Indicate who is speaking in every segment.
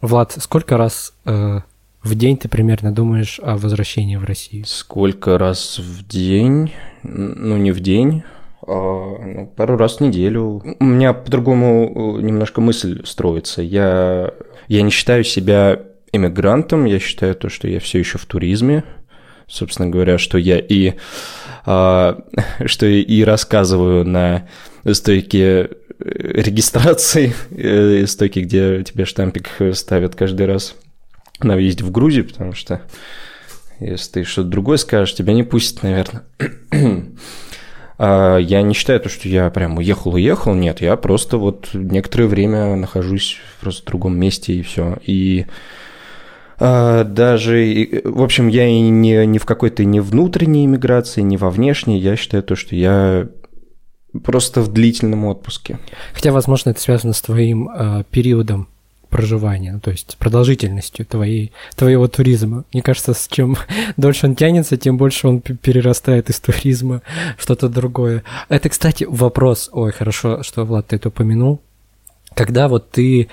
Speaker 1: Влад, сколько раз э, в день ты примерно думаешь о возвращении в Россию?
Speaker 2: Сколько раз в день? Ну, не в день, а ну, пару раз в неделю. У меня по-другому э, немножко мысль строится. Я, я не считаю себя иммигрантом, я считаю то, что я все еще в туризме, собственно говоря, что я и а, что и рассказываю на стойке регистрации, э, стойке, где тебе штампик ставят каждый раз на въезде в Грузию, потому что если ты что-то другое скажешь, тебя не пустят, наверное. А, я не считаю то, что я прям уехал-уехал, нет, я просто вот некоторое время нахожусь просто в другом месте и все. И а, даже, в общем, я и не, не в какой-то не внутренней иммиграции, не во внешней, я считаю то, что я просто в длительном отпуске.
Speaker 1: Хотя, возможно, это связано с твоим э, периодом проживания, ну, то есть продолжительностью твоей, твоего туризма. Мне кажется, с чем дольше он тянется, тем больше он перерастает из туризма что-то другое. Это, кстати, вопрос. Ой, хорошо, что, Влад, ты это упомянул. Когда вот ты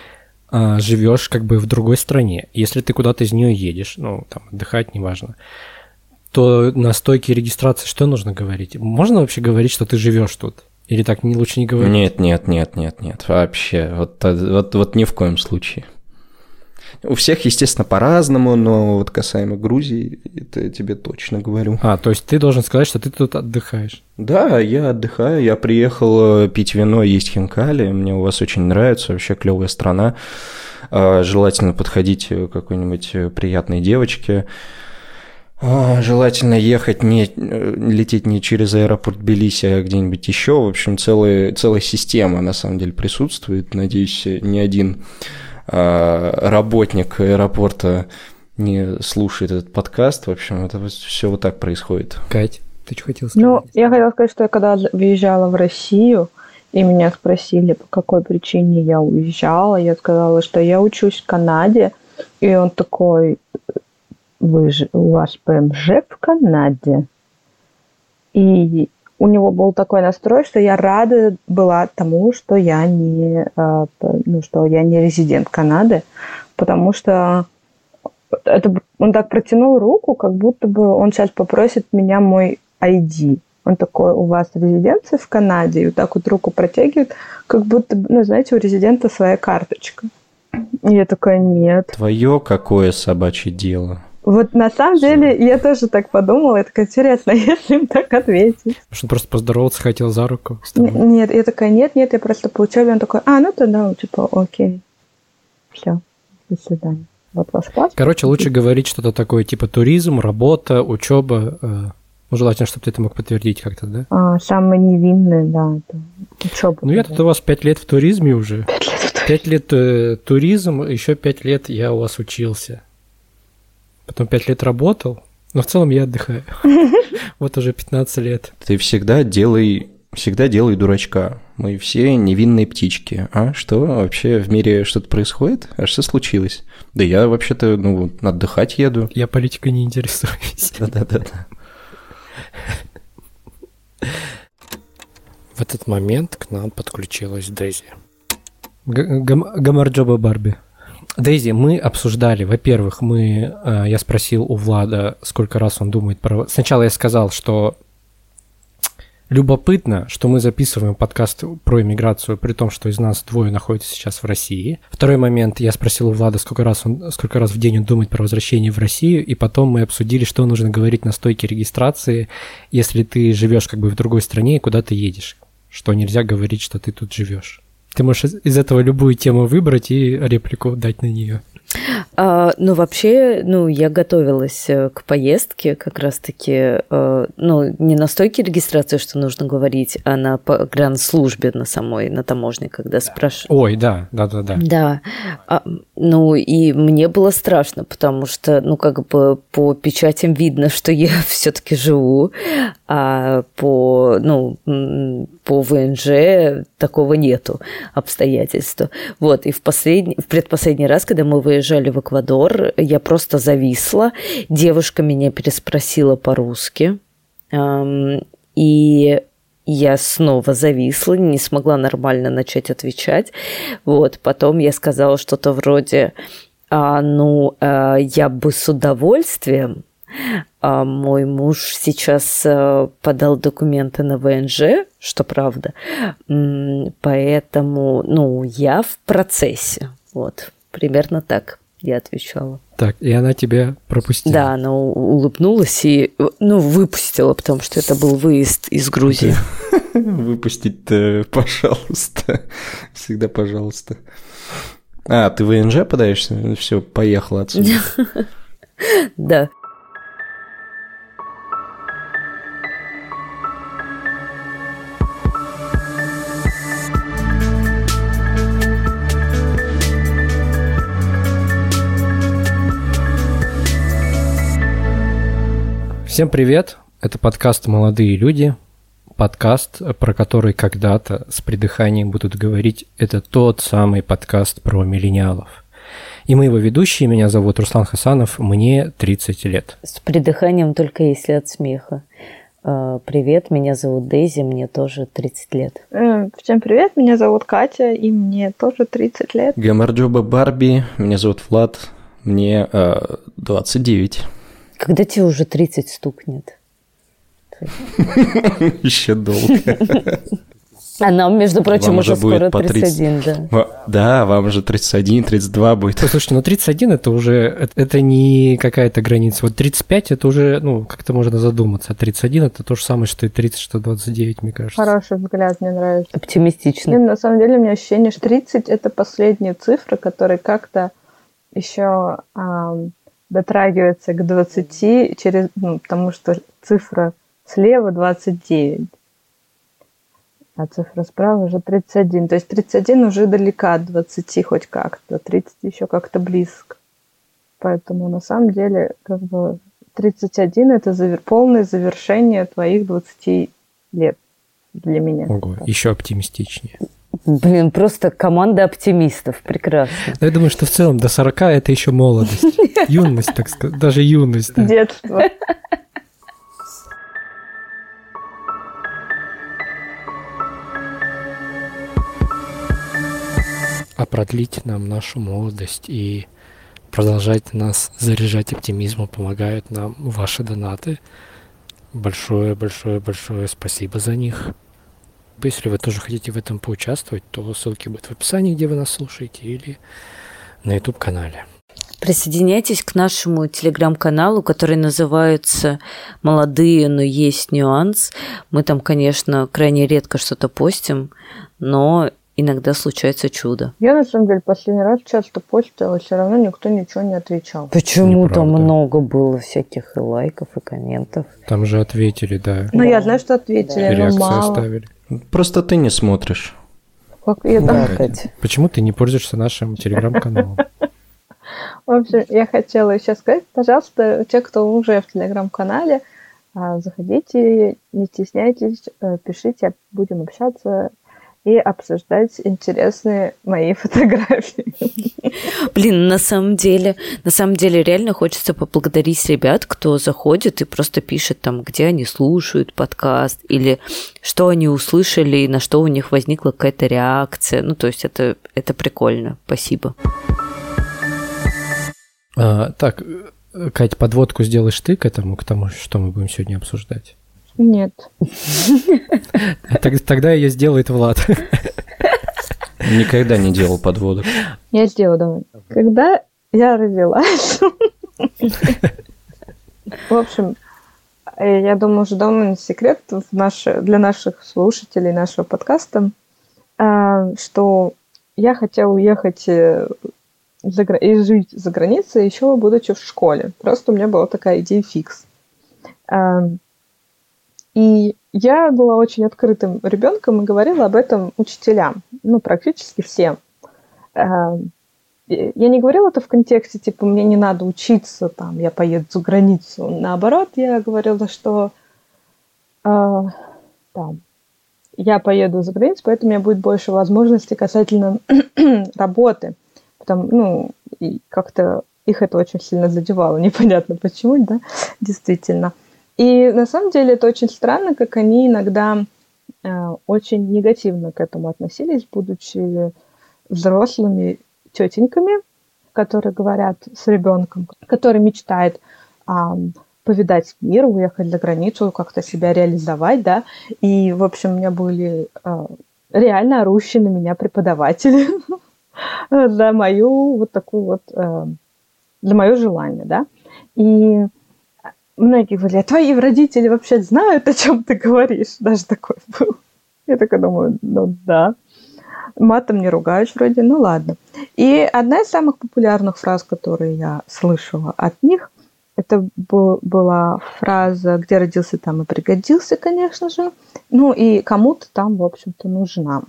Speaker 1: а, живешь как бы в другой стране, если ты куда-то из нее едешь, ну, там, отдыхать, неважно, то на стойке регистрации что нужно говорить? Можно вообще говорить, что ты живешь тут? Или так не лучше не говорить?
Speaker 2: Нет, нет, нет, нет, нет, вообще. Вот, вот, вот ни в коем случае. У всех, естественно, по-разному, но вот касаемо Грузии, это тебе точно говорю.
Speaker 1: А, то есть ты должен сказать, что ты тут отдыхаешь?
Speaker 2: Да, я отдыхаю. Я приехал э, пить вино, есть хинкали. Мне у вас очень нравится, вообще клевая страна. А, желательно подходить к какой-нибудь э, приятной девочке. А, желательно ехать не э, лететь не через аэропорт Тбилиси, а где-нибудь еще. В общем, целая, целая система на самом деле присутствует. Надеюсь, ни один а, работник аэропорта не слушает этот подкаст. В общем, это все вот так происходит.
Speaker 1: Кать, ты что хотела сказать?
Speaker 3: Ну, я хотела сказать, что я когда въезжала в Россию, и меня спросили, по какой причине я уезжала, я сказала, что я учусь в Канаде, и он такой, вы у вас ПМЖ в Канаде. И у него был такой настрой, что я рада была тому, что я не, а, ну, что я не резидент Канады, потому что это, он так протянул руку, как будто бы он сейчас попросит меня мой ID. Он такой, у вас резиденция в Канаде, и вот так вот руку протягивает, как будто, ну, знаете, у резидента своя карточка. И я такая, нет.
Speaker 2: Твое какое собачье дело?
Speaker 3: Вот на самом деле я тоже так подумала, это интересно, если им так ответить.
Speaker 1: Что просто поздороваться хотел за руку?
Speaker 3: Нет, я такая, нет, нет, я просто получаю, и он такой, а, ну тогда, типа, окей, все, до свидания. Вот ваш паспорт.
Speaker 1: Короче, лучше говорить что-то такое, типа туризм, работа, учеба. Э, ну, желательно, чтобы ты это мог подтвердить как-то, да?
Speaker 3: А, самое невинное, да, это учеба.
Speaker 1: Ну, я тут у вас пять лет в туризме уже. Пять лет в туризме. Пять лет э, туризм, еще пять лет я у вас учился потом 5 лет работал, но в целом я отдыхаю. Вот уже 15 лет.
Speaker 2: Ты всегда делай всегда делай дурачка. Мы все невинные птички. А что вообще в мире что-то происходит? А что случилось? Да я вообще-то, ну, отдыхать еду.
Speaker 1: Я политикой не интересуюсь.
Speaker 2: Да-да-да.
Speaker 1: В этот момент к нам подключилась Дейзи. Гамарджоба Барби. Дейзи, мы обсуждали, во-первых, мы, э, я спросил у Влада, сколько раз он думает про... Сначала я сказал, что любопытно, что мы записываем подкаст про иммиграцию, при том, что из нас двое находятся сейчас в России. Второй момент, я спросил у Влада, сколько раз, он, сколько раз в день он думает про возвращение в Россию, и потом мы обсудили, что нужно говорить на стойке регистрации, если ты живешь как бы в другой стране и куда ты едешь, что нельзя говорить, что ты тут живешь. Ты можешь из этого любую тему выбрать и реплику дать на нее.
Speaker 4: А, ну, вообще, ну, я готовилась э, к поездке как раз-таки, э, ну, не на стойке регистрации, что нужно говорить, а на погранслужбе на самой, на таможне, когда спрашивают.
Speaker 1: Ой, да, да, да, да.
Speaker 4: Да. А, ну, и мне было страшно, потому что, ну, как бы по печатям видно, что я все-таки живу, а по, ну, по ВНЖ такого нету обстоятельства. Вот, и в, последний, в предпоследний раз, когда мы выезжали в Эквадор, я просто зависла. Девушка меня переспросила по-русски. И я снова зависла, не смогла нормально начать отвечать. Вот, потом я сказала что-то вроде А, ну, а, я бы с удовольствием. А мой муж сейчас а, подал документы на ВНЖ, что правда. Поэтому, ну, я в процессе. Вот, примерно так я отвечала.
Speaker 1: Так, и она тебя пропустила?
Speaker 4: Да, она улыбнулась и, ну, выпустила, потому что это был выезд из Грузии.
Speaker 2: Выпустить, пожалуйста. Всегда пожалуйста. А, ты ВНЖ подаешься? Все, поехала отсюда.
Speaker 4: Да.
Speaker 1: Всем привет! Это подкаст «Молодые люди», подкаст, про который когда-то с придыханием будут говорить, это тот самый подкаст про миллениалов. И мы его ведущие, меня зовут Руслан Хасанов, мне 30 лет.
Speaker 4: С придыханием только если от смеха. А, привет, меня зовут Дейзи, мне тоже 30 лет.
Speaker 3: Э, всем привет, меня зовут Катя, и мне тоже 30 лет.
Speaker 2: Гамарджоба Барби, меня зовут Влад, мне э, 29.
Speaker 4: Когда тебе уже 30 стукнет?
Speaker 2: Еще долго.
Speaker 4: А нам, между прочим, вам уже, уже скоро по 31, 30... да.
Speaker 2: Да, вам уже 31, 32 будет.
Speaker 1: Слушайте, ну 31 это уже, это не какая-то граница. Вот 35 это уже, ну, как-то можно задуматься. А 31 это то же самое, что и 30, что 29, мне кажется.
Speaker 3: Хороший взгляд, мне нравится.
Speaker 4: Оптимистично.
Speaker 3: Нет, на самом деле у меня ощущение, что 30 это последняя цифра, которая как-то еще дотрагивается к 20 через, ну, потому что цифра слева 29, а цифра справа уже 31. То есть 31 уже далека от 20 хоть как-то, 30 еще как-то близко. Поэтому на самом деле как бы 31 это завер... полное завершение твоих 20 лет для меня.
Speaker 1: Ого, еще оптимистичнее.
Speaker 4: Блин, просто команда оптимистов. Прекрасно.
Speaker 1: Я думаю, что в целом до 40 это еще молодость. Юность, так сказать. Даже юность. Да.
Speaker 3: Детство.
Speaker 1: А продлить нам нашу молодость и продолжать нас заряжать оптимизмом помогают нам ваши донаты. Большое, большое, большое спасибо за них. Если вы тоже хотите в этом поучаствовать, то ссылки будут в описании, где вы нас слушаете, или на YouTube-канале.
Speaker 4: Присоединяйтесь к нашему телеграм-каналу, который называется «Молодые, но есть нюанс». Мы там, конечно, крайне редко что-то постим, но иногда случается чудо.
Speaker 3: Я, на самом деле, последний раз часто постила, все равно никто ничего не отвечал.
Speaker 4: Почему Неправда. там много было всяких и лайков, и комментов?
Speaker 1: Там же ответили, да.
Speaker 3: Ну, да. я знаю, что ответили, да. но мало. оставили.
Speaker 2: Просто ты не смотришь.
Speaker 3: Как я да.
Speaker 1: Почему ты не пользуешься нашим телеграм-каналом?
Speaker 3: В общем, я хотела еще сказать, пожалуйста, те, кто уже в телеграм-канале, а, заходите, не стесняйтесь, э, пишите, будем общаться и обсуждать интересные мои фотографии.
Speaker 4: Блин, на самом деле, на самом деле реально хочется поблагодарить ребят, кто заходит и просто пишет там, где они слушают подкаст, или что они услышали, и на что у них возникла какая-то реакция. Ну, то есть это, это прикольно. Спасибо.
Speaker 1: А, так, Кать, подводку сделаешь ты к этому, к тому, что мы будем сегодня обсуждать?
Speaker 3: Нет.
Speaker 1: Тогда ее сделает Влад.
Speaker 2: Никогда не делал подводок.
Speaker 3: Я сделаю, давай. Когда я родилась... В общем, я думаю, уже давно не секрет для наших слушателей нашего подкаста, а, что я хотела уехать э, за, и жить за границей еще будучи в школе. Просто у меня была такая идея фикс. И я была очень открытым ребенком и говорила об этом учителям, ну, практически всем. Эм, я не говорила это в контексте, типа, мне не надо учиться, там, я поеду за границу. Наоборот, я говорила, что э, там, я поеду за границу, поэтому у меня будет больше возможностей касательно работы. Потому, ну, и как-то их это очень сильно задевало, непонятно почему, да, действительно. И на самом деле это очень странно, как они иногда э, очень негативно к этому относились, будучи взрослыми тетеньками, которые говорят с ребенком, который мечтает а, повидать мир, уехать за границу, как-то себя реализовать, да. И, в общем, у меня были а, реально орущие на меня преподаватели за мою вот такую вот, а, за мое желание, да. И многие говорили, а твои родители вообще знают, о чем ты говоришь? Даже такой был. Я такая думаю, ну да. Матом не ругаюсь вроде, ну ладно. И одна из самых популярных фраз, которые я слышала от них, это была фраза «где родился, там и пригодился», конечно же. Ну и кому-то там, в общем-то, нужна.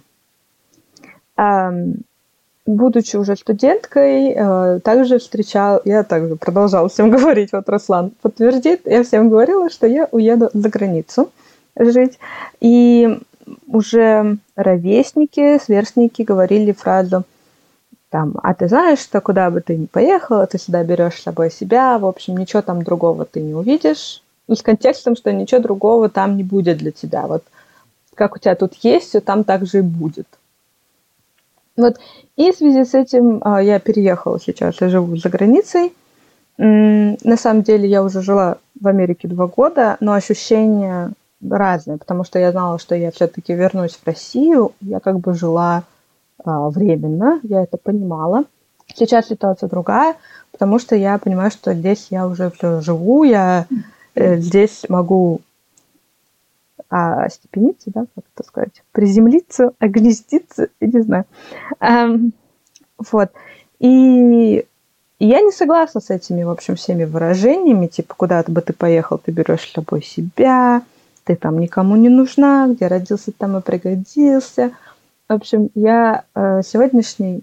Speaker 3: Будучи уже студенткой, э, также встречал, я также продолжала всем говорить, вот Руслан подтвердит, я всем говорила, что я уеду за границу жить. И уже ровесники, сверстники говорили фразу там, а ты знаешь, что куда бы ты ни поехала, ты сюда берешь с собой себя, в общем, ничего там другого ты не увидишь. И с контекстом, что ничего другого там не будет для тебя. Вот как у тебя тут есть, все там также и будет. Вот. И в связи с этим а, я переехала сейчас, я живу за границей. На самом деле я уже жила в Америке два года, но ощущения разные, потому что я знала, что я все-таки вернусь в Россию. Я как бы жила а, временно, я это понимала. Сейчас ситуация другая, потому что я понимаю, что здесь я уже все живу, я э, здесь могу а, степениться, да, как это сказать, приземлиться, огнездиться, я не знаю. Эм, вот. И я не согласна с этими, в общем, всеми выражениями, типа, куда бы ты поехал, ты берешь с собой себя, ты там никому не нужна, где родился, там и пригодился – в общем, я э, сегодняшний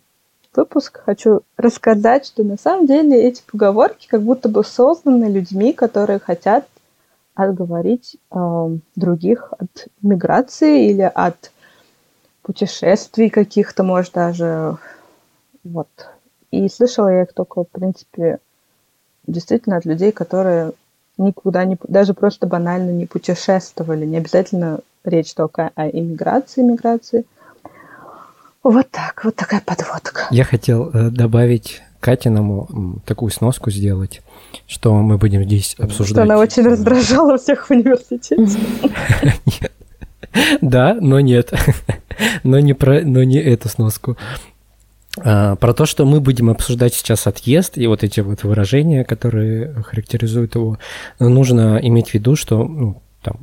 Speaker 3: выпуск хочу рассказать, что на самом деле эти поговорки как будто бы созданы людьми, которые хотят отговорить э, других от миграции или от путешествий каких-то, может, даже. Вот. И слышала я их только, в принципе, действительно от людей, которые никуда не, даже просто банально не путешествовали. Не обязательно речь только о иммиграции, миграции, вот так, вот такая подводка.
Speaker 1: Я хотел э, добавить Катиному такую сноску сделать, что мы будем здесь обсуждать.
Speaker 3: Что она очень раздражала всех в университете.
Speaker 1: Да, но нет. Но не, про, но не эту сноску. А, про то, что мы будем обсуждать сейчас отъезд и вот эти вот выражения, которые характеризуют его, нужно иметь в виду, что ну, там,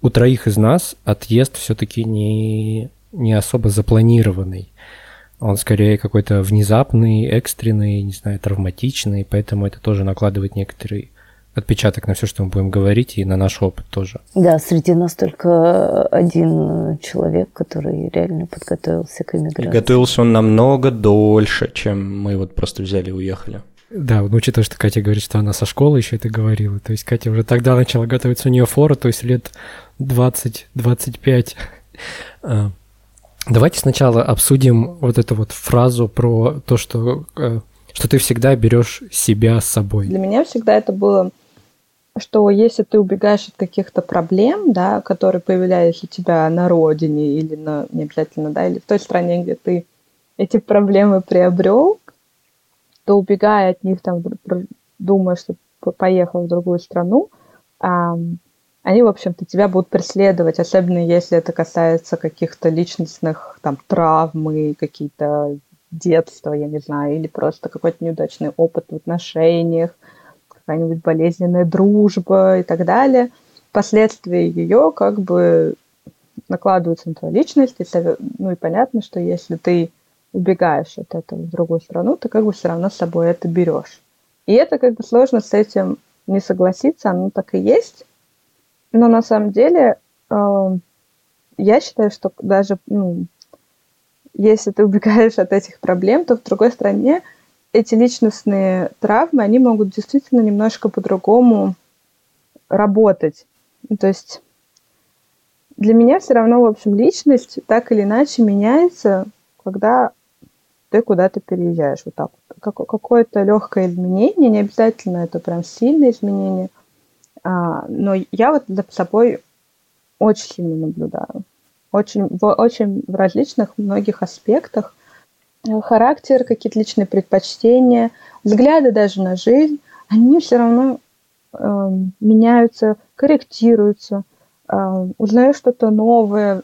Speaker 1: у троих из нас отъезд все-таки не не особо запланированный. Он скорее какой-то внезапный, экстренный, не знаю, травматичный, поэтому это тоже накладывает некоторый отпечаток на все, что мы будем говорить, и на наш опыт тоже.
Speaker 4: Да, среди нас только один человек, который реально подготовился к иммиграции. И
Speaker 2: готовился он намного дольше, чем мы вот просто взяли и уехали.
Speaker 1: Да, ну, учитывая, что Катя говорит, что она со школы еще это говорила. То есть Катя уже тогда начала готовиться, у нее фора, то есть лет 20-25. Давайте сначала обсудим вот эту вот фразу про то, что, э, что ты всегда берешь себя с собой.
Speaker 3: Для меня всегда это было, что если ты убегаешь от каких-то проблем, да, которые появлялись у тебя на родине или на, не обязательно, да, или в той стране, где ты эти проблемы приобрел, то убегая от них, там, думая, что поехал в другую страну, они, в общем-то, тебя будут преследовать, особенно если это касается каких-то личностных там травмы, какие-то детства, я не знаю, или просто какой-то неудачный опыт в отношениях, какая-нибудь болезненная дружба и так далее. Последствия ее как бы накладываются на твою личность, и, ну и понятно, что если ты убегаешь от этого в другую страну, ты как бы все равно с собой это берешь. И это как бы сложно с этим не согласиться, оно так и есть, но на самом деле э, я считаю, что даже ну, если ты убегаешь от этих проблем, то в другой стране эти личностные травмы, они могут действительно немножко по-другому работать. То есть для меня все равно, в общем, личность так или иначе меняется, когда ты куда-то переезжаешь. Вот так вот. Какое-то легкое изменение, не обязательно это прям сильное изменение – а, но я вот за собой очень сильно наблюдаю. Очень, в, очень в различных многих аспектах. характер, какие-то личные предпочтения, взгляды даже на жизнь, они все равно э, меняются, корректируются, э, узнаешь что-то новое,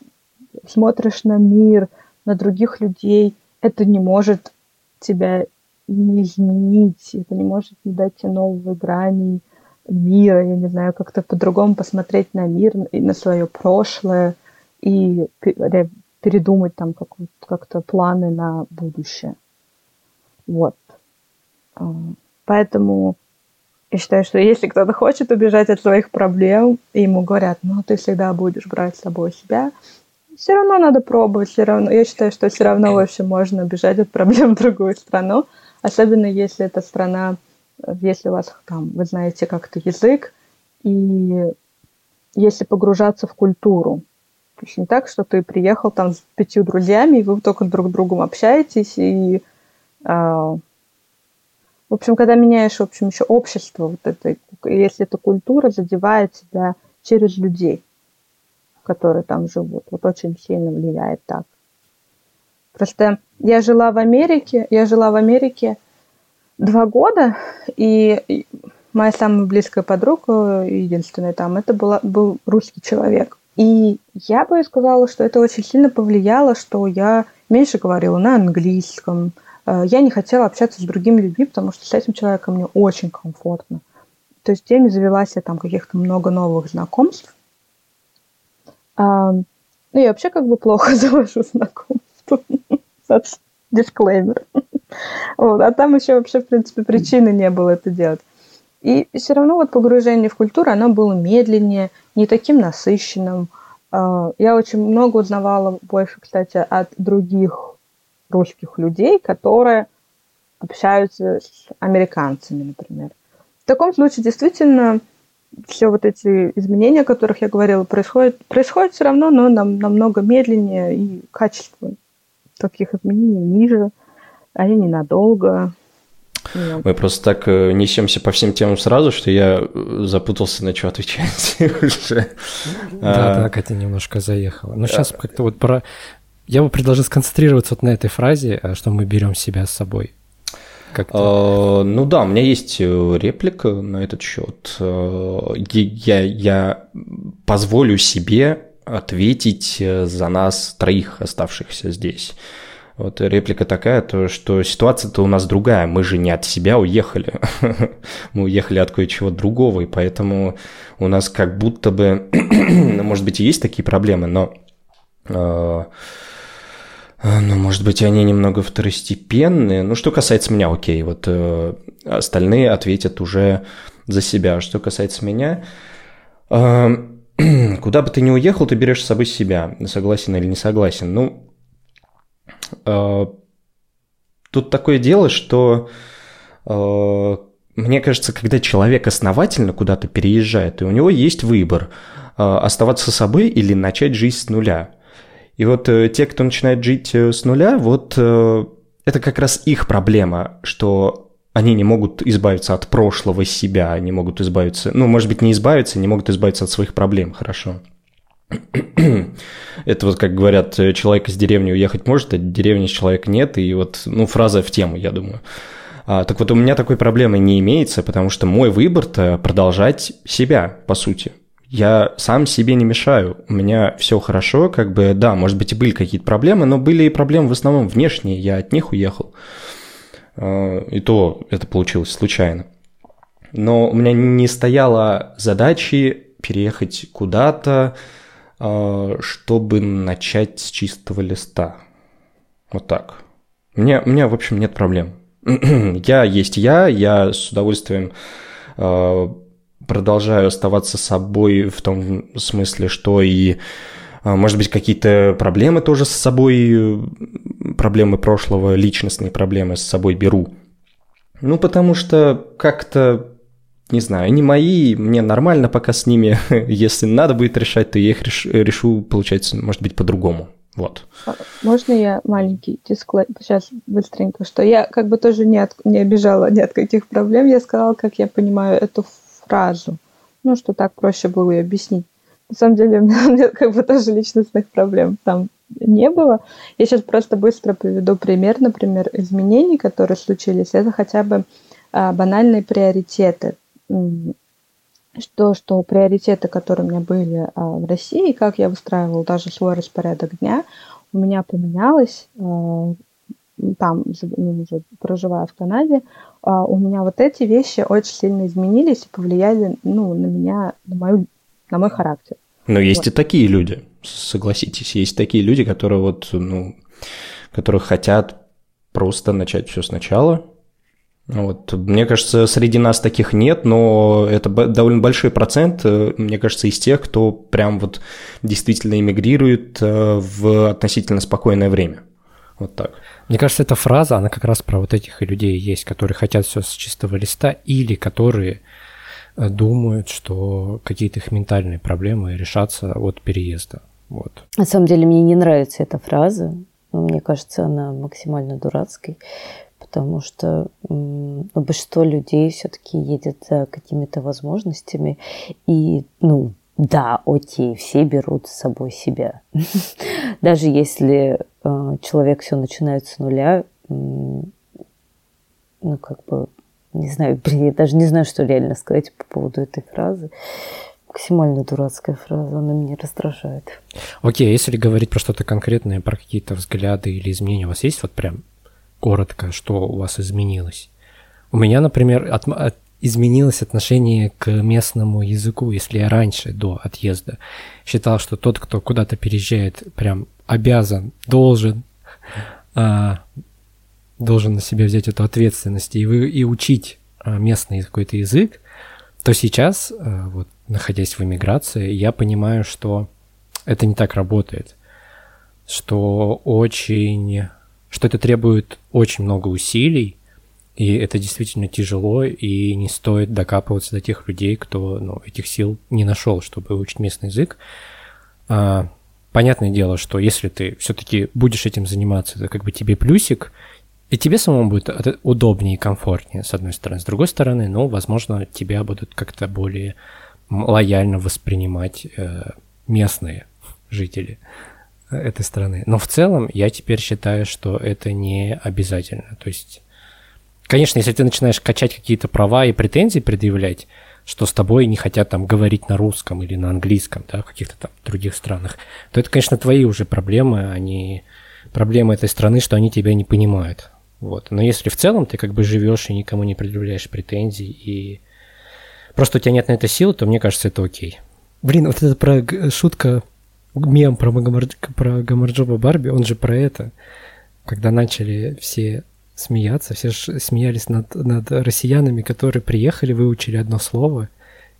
Speaker 3: смотришь на мир, на других людей, это не может тебя не изменить, это не может не дать тебе новые грани мира, я не знаю, как-то по-другому посмотреть на мир и на свое прошлое и передумать там как-то планы на будущее. Вот. А, поэтому я считаю, что если кто-то хочет убежать от своих проблем, и ему говорят, ну, ты всегда будешь брать с собой себя, все равно надо пробовать, все равно. Я считаю, что все равно вообще можно убежать от проблем в другую страну, особенно если эта страна, если у вас там, вы знаете как-то язык, и если погружаться в культуру. То есть не так, что ты приехал там с пятью друзьями, и вы только друг с другом общаетесь, и э, в общем, когда меняешь, в общем, еще общество, вот это, если эта культура задевает тебя через людей, которые там живут, вот очень сильно влияет так. Просто я жила в Америке, я жила в Америке два года, и моя самая близкая подруга, единственная там, это была, был русский человек. И я бы сказала, что это очень сильно повлияло, что я меньше говорила на английском, Э, я не хотела общаться с другими людьми, потому что с этим человеком мне очень комфортно. То есть я не завела себе там каких-то много новых знакомств. А, ну, я вообще как бы плохо завожу знакомства. Дисклеймер. Вот. А там еще вообще, в принципе, причины не было это делать. И все равно вот погружение в культуру, оно было медленнее, не таким насыщенным. А, я очень много узнавала больше, кстати, от других русских людей, которые общаются с американцами, например. В таком случае действительно все вот эти изменения, о которых я говорила, происходят, происходят все равно, но нам, намного медленнее, и качество таких изменений ниже, они ненадолго.
Speaker 2: Мы просто так э, несемся по всем темам сразу, что я э, запутался, на что отвечать уже.
Speaker 1: Да, а, да, Катя немножко заехала. Но сейчас как-то вот про я бы предложил сконцентрироваться вот на этой фразе, э, что мы берем себя с собой.
Speaker 2: А, ну да, у меня есть э, реплика на этот счет. Э, я, я позволю себе ответить за нас троих оставшихся здесь. Вот реплика такая, то, что ситуация-то у нас другая. Мы же не от себя уехали. Мы уехали от кое-чего другого, и поэтому у нас как будто бы, может быть, и есть такие проблемы, но а, ну, может быть, они немного второстепенные. Ну, что касается меня, окей, вот э, остальные ответят уже за себя. Что касается меня, э, куда бы ты ни уехал, ты берешь с собой себя, согласен или не согласен. Ну, э, тут такое дело, что э, мне кажется, когда человек основательно куда-то переезжает, и у него есть выбор э, оставаться собой или начать жизнь с нуля – и вот э, те, кто начинает жить э, с нуля, вот э, это как раз их проблема, что они не могут избавиться от прошлого себя, они могут избавиться, ну, может быть, не избавиться, не могут избавиться от своих проблем, хорошо. Это вот, как говорят, человек из деревни уехать может, а деревни с человека нет, и вот, ну, фраза в тему, я думаю. А, так вот, у меня такой проблемы не имеется, потому что мой выбор-то продолжать себя, по сути я сам себе не мешаю. У меня все хорошо, как бы, да, может быть, и были какие-то проблемы, но были и проблемы в основном внешние, я от них уехал. А, и то это получилось случайно. Но у меня не стояла задачи переехать куда-то, чтобы начать с чистого листа. Вот так. Меня, у меня в общем, нет проблем. я есть я, я с удовольствием а, продолжаю оставаться собой в том смысле, что и а, может быть, какие-то проблемы тоже с собой, проблемы прошлого, личностные проблемы с собой беру. Ну, потому что как-то, не знаю, они мои, мне нормально пока с ними. Если надо будет решать, то я их реш, решу, получается, может быть, по-другому. Вот.
Speaker 3: А, можно я маленький дисклеймер сейчас быстренько, что я как бы тоже не, от, не обижала ни от каких проблем. Я сказала, как я понимаю эту фразу. Ну, что так проще было и объяснить. На самом деле у меня нет как бы тоже личностных проблем. Там не было. Я сейчас просто быстро приведу пример, например, изменений, которые случились. Это хотя бы а, банальные приоритеты. Что, что приоритеты, которые у меня были а, в России, как я выстраивала даже свой распорядок дня, у меня поменялось а, там, ну, уже проживая в Канаде, а, у меня вот эти вещи очень сильно изменились и повлияли ну, на меня, на, мою, на мой характер.
Speaker 2: Но есть вот. и такие люди, согласитесь, есть такие люди, которые вот, ну, которые хотят просто начать все сначала. Вот. Мне кажется, среди нас таких нет, но это довольно большой процент, э, мне кажется, из тех, кто прям вот действительно эмигрирует э, в относительно спокойное время. Вот так.
Speaker 1: Мне кажется, эта фраза, она как раз про вот этих людей есть, которые хотят все с чистого листа или которые э, думают, что какие-то их ментальные проблемы решатся от переезда. Вот.
Speaker 4: На самом деле мне не нравится эта фраза. Мне кажется, она максимально дурацкой, потому что ну, большинство людей все-таки едет за какими-то возможностями. И, ну, да, окей, все берут с собой себя. Даже если э, человек все начинает с нуля, ну, как бы, не знаю, блин, я даже не знаю, что реально сказать по поводу этой фразы. Максимально дурацкая фраза, она меня раздражает.
Speaker 1: Окей, если говорить про что-то конкретное, про какие-то взгляды или изменения, у вас есть вот прям коротко, что у вас изменилось? У меня, например, от, от изменилось отношение к местному языку, если я раньше, до отъезда, считал, что тот, кто куда-то переезжает, прям обязан, должен, а, должен на себя взять эту ответственность и, вы, и учить а, местный какой-то язык, то сейчас, а, вот, находясь в эмиграции, я понимаю, что это не так работает, что очень, что это требует очень много усилий, и это действительно тяжело, и не стоит докапываться до тех людей, кто ну, этих сил не нашел, чтобы выучить местный язык. А, понятное дело, что если ты все-таки будешь этим заниматься, это как бы тебе плюсик, и тебе самому будет удобнее и комфортнее, с одной стороны. С другой стороны, ну, возможно, тебя будут как-то более лояльно воспринимать э, местные жители этой страны. Но в целом я теперь считаю, что это не обязательно. То есть Конечно, если ты начинаешь качать какие-то права и претензии предъявлять, что с тобой не хотят там говорить на русском или на английском, да, в каких-то там других странах, то это, конечно, твои уже проблемы, а не проблемы этой страны, что они тебя не понимают. Вот. Но если в целом ты как бы живешь и никому не предъявляешь претензий, и просто у тебя нет на это сил, то мне кажется, это окей. Блин, вот это про шутка, мем про, про Гамарджоба Барби, он же про это, когда начали все смеяться. Все же смеялись над, над россиянами, которые приехали, выучили одно слово,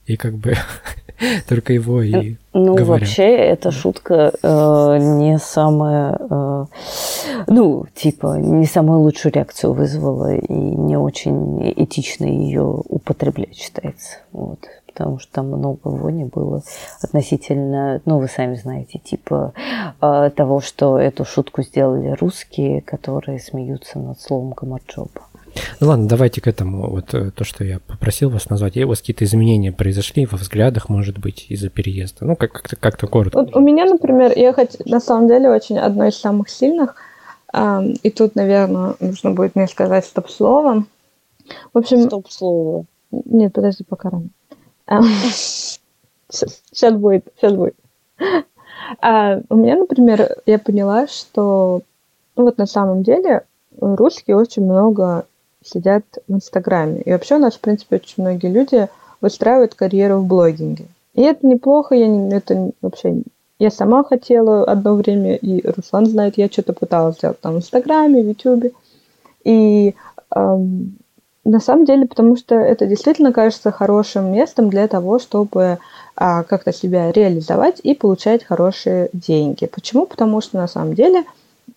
Speaker 1: и как бы только его и
Speaker 4: Ну, говорят. вообще, эта шутка э, не самая, э, ну, типа, не самую лучшую реакцию вызвала, и не очень этично ее употреблять считается. Вот потому что там много вони было относительно, ну, вы сами знаете, типа э, того, что эту шутку сделали русские, которые смеются над словом гамарджоба.
Speaker 1: Ну ладно, давайте к этому, вот э, то, что я попросил вас назвать. И у вас какие-то изменения произошли во взглядах, может быть, из-за переезда? Ну, как- как-то, как-то коротко.
Speaker 3: Вот у меня, например, ехать на самом деле очень одно из самых сильных, э, и тут, наверное, нужно будет мне сказать стоп-слово. В общем...
Speaker 4: Стоп-слово.
Speaker 3: Нет, подожди, пока рано. Сейчас будет, сейчас будет. А, у меня, например, я поняла, что ну вот на самом деле русские очень много сидят в Инстаграме. И вообще у нас, в принципе, очень многие люди выстраивают карьеру в блогинге. И это неплохо, я не, это вообще... Я сама хотела одно время, и Руслан знает, я что-то пыталась сделать там в Инстаграме, в Ютубе. И эм, на самом деле, потому что это действительно кажется хорошим местом для того, чтобы а, как-то себя реализовать и получать хорошие деньги. Почему? Потому что на самом деле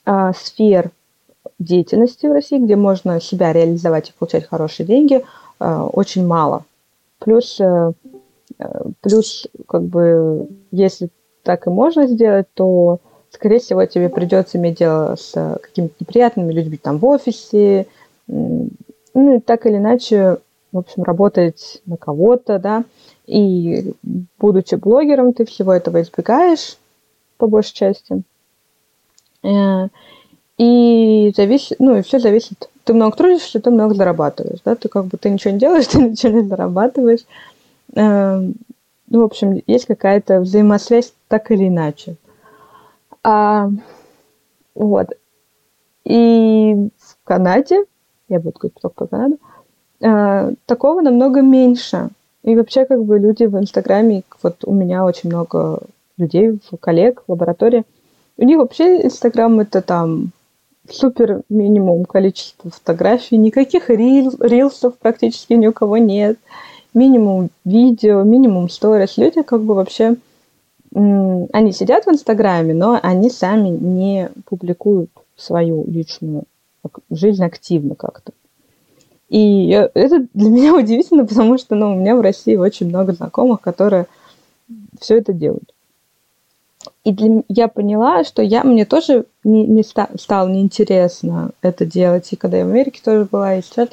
Speaker 3: а, сфер деятельности в России, где можно себя реализовать и получать хорошие деньги, а, очень мало. Плюс, а, плюс, как бы, если так и можно сделать, то, скорее всего, тебе придется иметь дело с какими-то неприятными людьми там в офисе, ну, так или иначе, в общем, работать на кого-то, да, и будучи блогером, ты всего этого избегаешь, по большей части. Э, и зависит, ну и все зависит. Ты много трудишься, ты много зарабатываешь, да, ты как бы ты ничего не делаешь, ты ничего не зарабатываешь. Эм, ну, в общем, есть какая-то взаимосвязь так или иначе. А, вот. И в Канаде, я буду говорить только про Канаду, такого намного меньше. И вообще, как бы, люди в Инстаграме, вот у меня очень много людей, коллег в лаборатории, у них вообще Инстаграм это там супер минимум количества фотографий, никаких рил, рилсов практически ни у кого нет, минимум видео, минимум сторис. Люди как бы вообще, они сидят в Инстаграме, но они сами не публикуют свою личную жизнь активно как-то. И это для меня удивительно, потому что ну, у меня в России очень много знакомых, которые все это делают. И для, я поняла, что я, мне тоже не, не ста, стало неинтересно это делать. И когда я в Америке тоже была, и сейчас...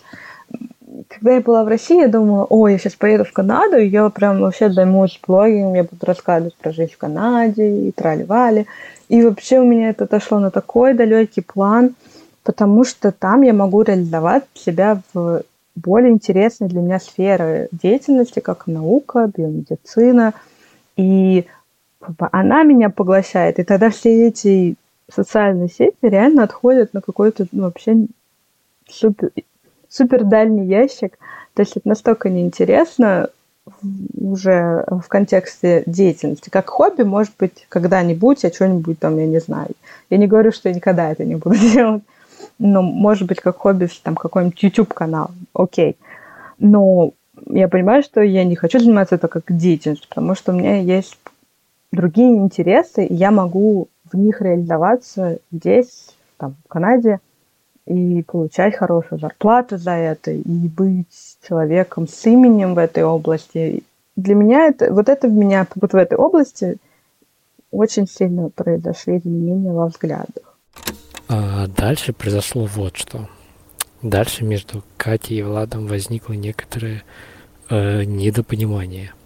Speaker 3: Когда я была в России, я думала, о, я сейчас поеду в Канаду, и я прям вообще займусь блогингом, я буду рассказывать про жизнь в Канаде, и трали-вали. И вообще у меня это отошло на такой далекий план, потому что там я могу реализовать себя в более интересной для меня сферы деятельности, как наука, биомедицина. И она меня поглощает, и тогда все эти социальные сети реально отходят на какой-то ну, вообще супер, супер дальний ящик. То есть это настолько неинтересно уже в контексте деятельности. Как хобби, может быть, когда-нибудь я что-нибудь там, я не знаю. Я не говорю, что я никогда это не буду делать. Но, может быть, как хобби, там, какой-нибудь YouTube-канал. Окей. Но я понимаю, что я не хочу заниматься это как деятельностью, потому что у меня есть другие интересы, и я могу в них реализоваться здесь, там, в Канаде, и получать хорошую зарплату за это, и быть человеком с именем в этой области. Для меня это, вот это в меня, вот в этой области очень сильно произошли изменения во взглядах.
Speaker 1: А дальше произошло вот что. Дальше между Катей и Владом возникло некоторое э, недопонимание –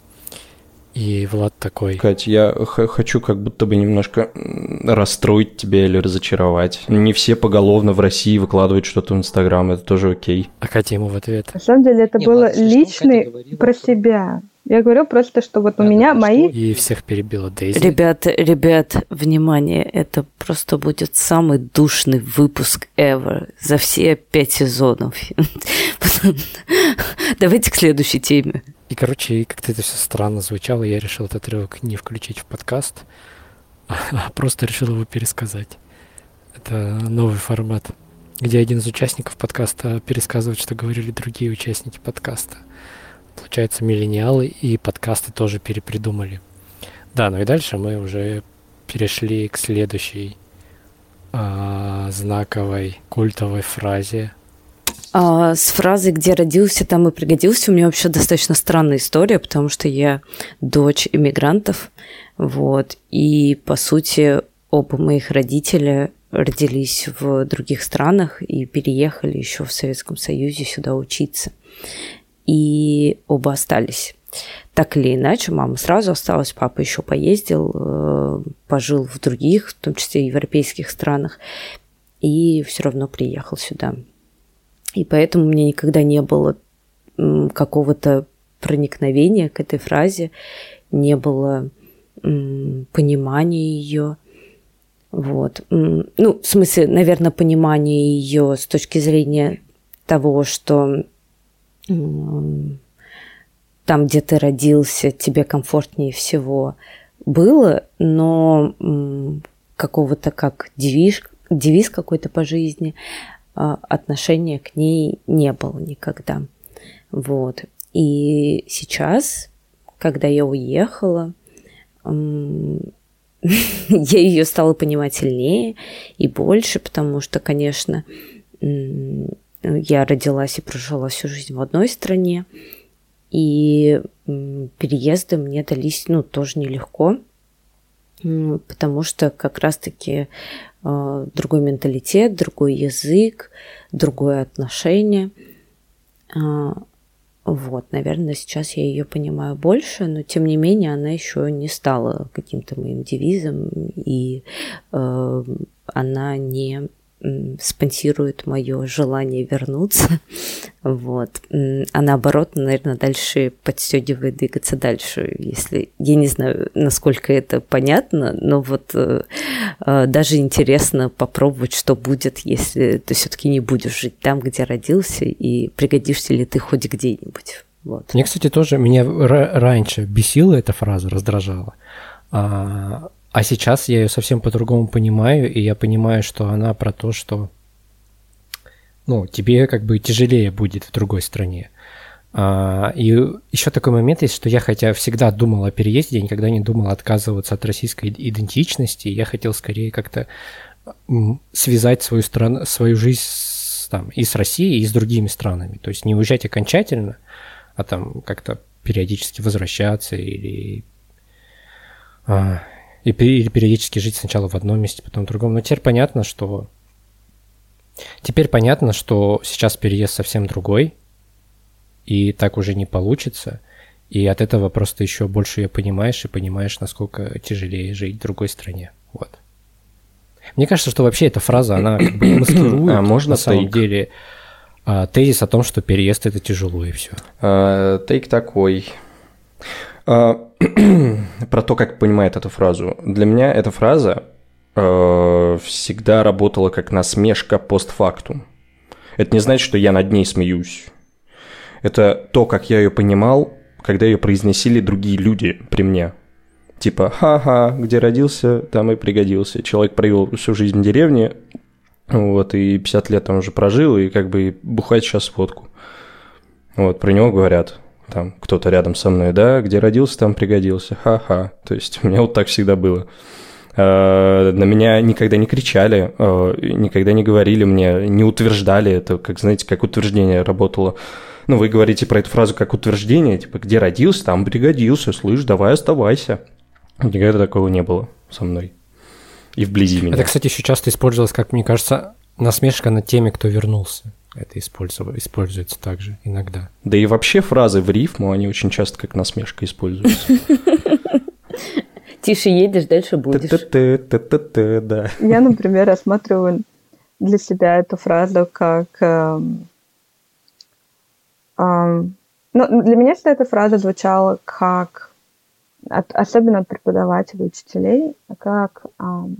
Speaker 1: и Влад такой.
Speaker 2: Катя, я хочу как будто бы немножко расстроить тебя или разочаровать. Не все поголовно в России выкладывают что-то в Инстаграм, это тоже окей.
Speaker 1: А Катя ему в ответ.
Speaker 3: На самом деле это Не, было личный про себя. Я говорю просто, что вот у меня да, мои...
Speaker 1: И всех перебила Дейзи.
Speaker 4: Ребят, ребят, внимание, это просто будет самый душный выпуск ever за все пять сезонов. Давайте к следующей теме.
Speaker 1: И, короче, как-то это все странно звучало, я решил этот отрывок не включить в подкаст, а просто решил его пересказать. Это новый формат, где один из участников подкаста пересказывает, что говорили другие участники подкаста. Получается, миллениалы и подкасты тоже перепридумали. Да, ну и дальше мы уже перешли к следующей а, знаковой культовой фразе
Speaker 4: а, с фразой «где родился, там и пригодился» у меня вообще достаточно странная история, потому что я дочь иммигрантов, вот, и, по сути, оба моих родителя родились в других странах и переехали еще в Советском Союзе сюда учиться. И оба остались. Так или иначе, мама сразу осталась, папа еще поездил, э, пожил в других, в том числе европейских странах, и все равно приехал сюда. И поэтому меня никогда не было какого-то проникновения к этой фразе, не было понимания ее. Вот. Ну, в смысле, наверное, понимания ее с точки зрения того, что там, где ты родился, тебе комфортнее всего было, но какого-то как девиз, девиз какой-то по жизни, а, отношения к ней не было никогда. Вот. И сейчас, когда я уехала, я ее стала понимать сильнее и больше, потому что, конечно, я родилась и прожила всю жизнь в одной стране, и переезды мне дались, ну, тоже нелегко, потому что как раз-таки э, другой менталитет, другой язык, другое отношение. Э, вот, наверное, сейчас я ее понимаю больше, но тем не менее она еще не стала каким-то моим девизом и э, она не спонсирует мое желание вернуться, вот, а наоборот, наверное, дальше подстегивает двигаться дальше, если, я не знаю, насколько это понятно, но вот э, э, даже интересно попробовать, что будет, если ты все-таки не будешь жить там, где родился, и пригодишься ли ты хоть где-нибудь. Вот.
Speaker 1: Мне, кстати, тоже меня раньше бесила эта фраза, раздражала. А, а сейчас я ее совсем по-другому понимаю, и я понимаю, что она про то, что ну, тебе как бы тяжелее будет в другой стране. А, и еще такой момент есть, что я хотя всегда думал о переезде, я никогда не думал отказываться от российской идентичности, я хотел скорее как-то связать свою страну, свою жизнь с, там, и с Россией, и с другими странами. То есть не уезжать окончательно, а там как-то периодически возвращаться или а, и периодически жить сначала в одном месте, потом в другом. Но теперь понятно, что... Теперь понятно, что сейчас переезд совсем другой, и так уже не получится. И от этого просто еще больше ее понимаешь и понимаешь, насколько тяжелее жить в другой стране. Вот. Мне кажется, что вообще эта фраза, она как бы маскирует а можно на самом деле а, тезис о том, что переезд это тяжело и все.
Speaker 2: А, тейк такой. А, про то, как понимает эту фразу. Для меня эта фраза э, всегда работала как насмешка постфактум. Это не значит, что я над ней смеюсь. Это то, как я ее понимал, когда ее произносили другие люди при мне. Типа, ха-ха, где родился, там и пригодился. Человек провел всю жизнь в деревне, вот, и 50 лет там уже прожил, и как бы бухает сейчас водку. Вот, про него говорят там кто-то рядом со мной, да, где родился, там пригодился, ха-ха. То есть у меня вот так всегда было. А, на меня никогда не кричали, а, никогда не говорили мне, не утверждали это, как, знаете, как утверждение работало. Ну, вы говорите про эту фразу как утверждение, типа, где родился, там пригодился, слышь, давай оставайся. Никогда такого не было со мной. И вблизи меня.
Speaker 1: Это, кстати, еще часто использовалось, как мне кажется, насмешка над теми, кто вернулся. Это используется также иногда.
Speaker 2: Да и вообще фразы в рифму, они очень часто как насмешка используются.
Speaker 4: Тише едешь, дальше будешь.
Speaker 3: Да. Я, например, рассматриваю для себя эту фразу как... Эм, эм, ну, для меня всегда эта фраза звучала как, от, особенно от преподавателей, учителей, как, эм,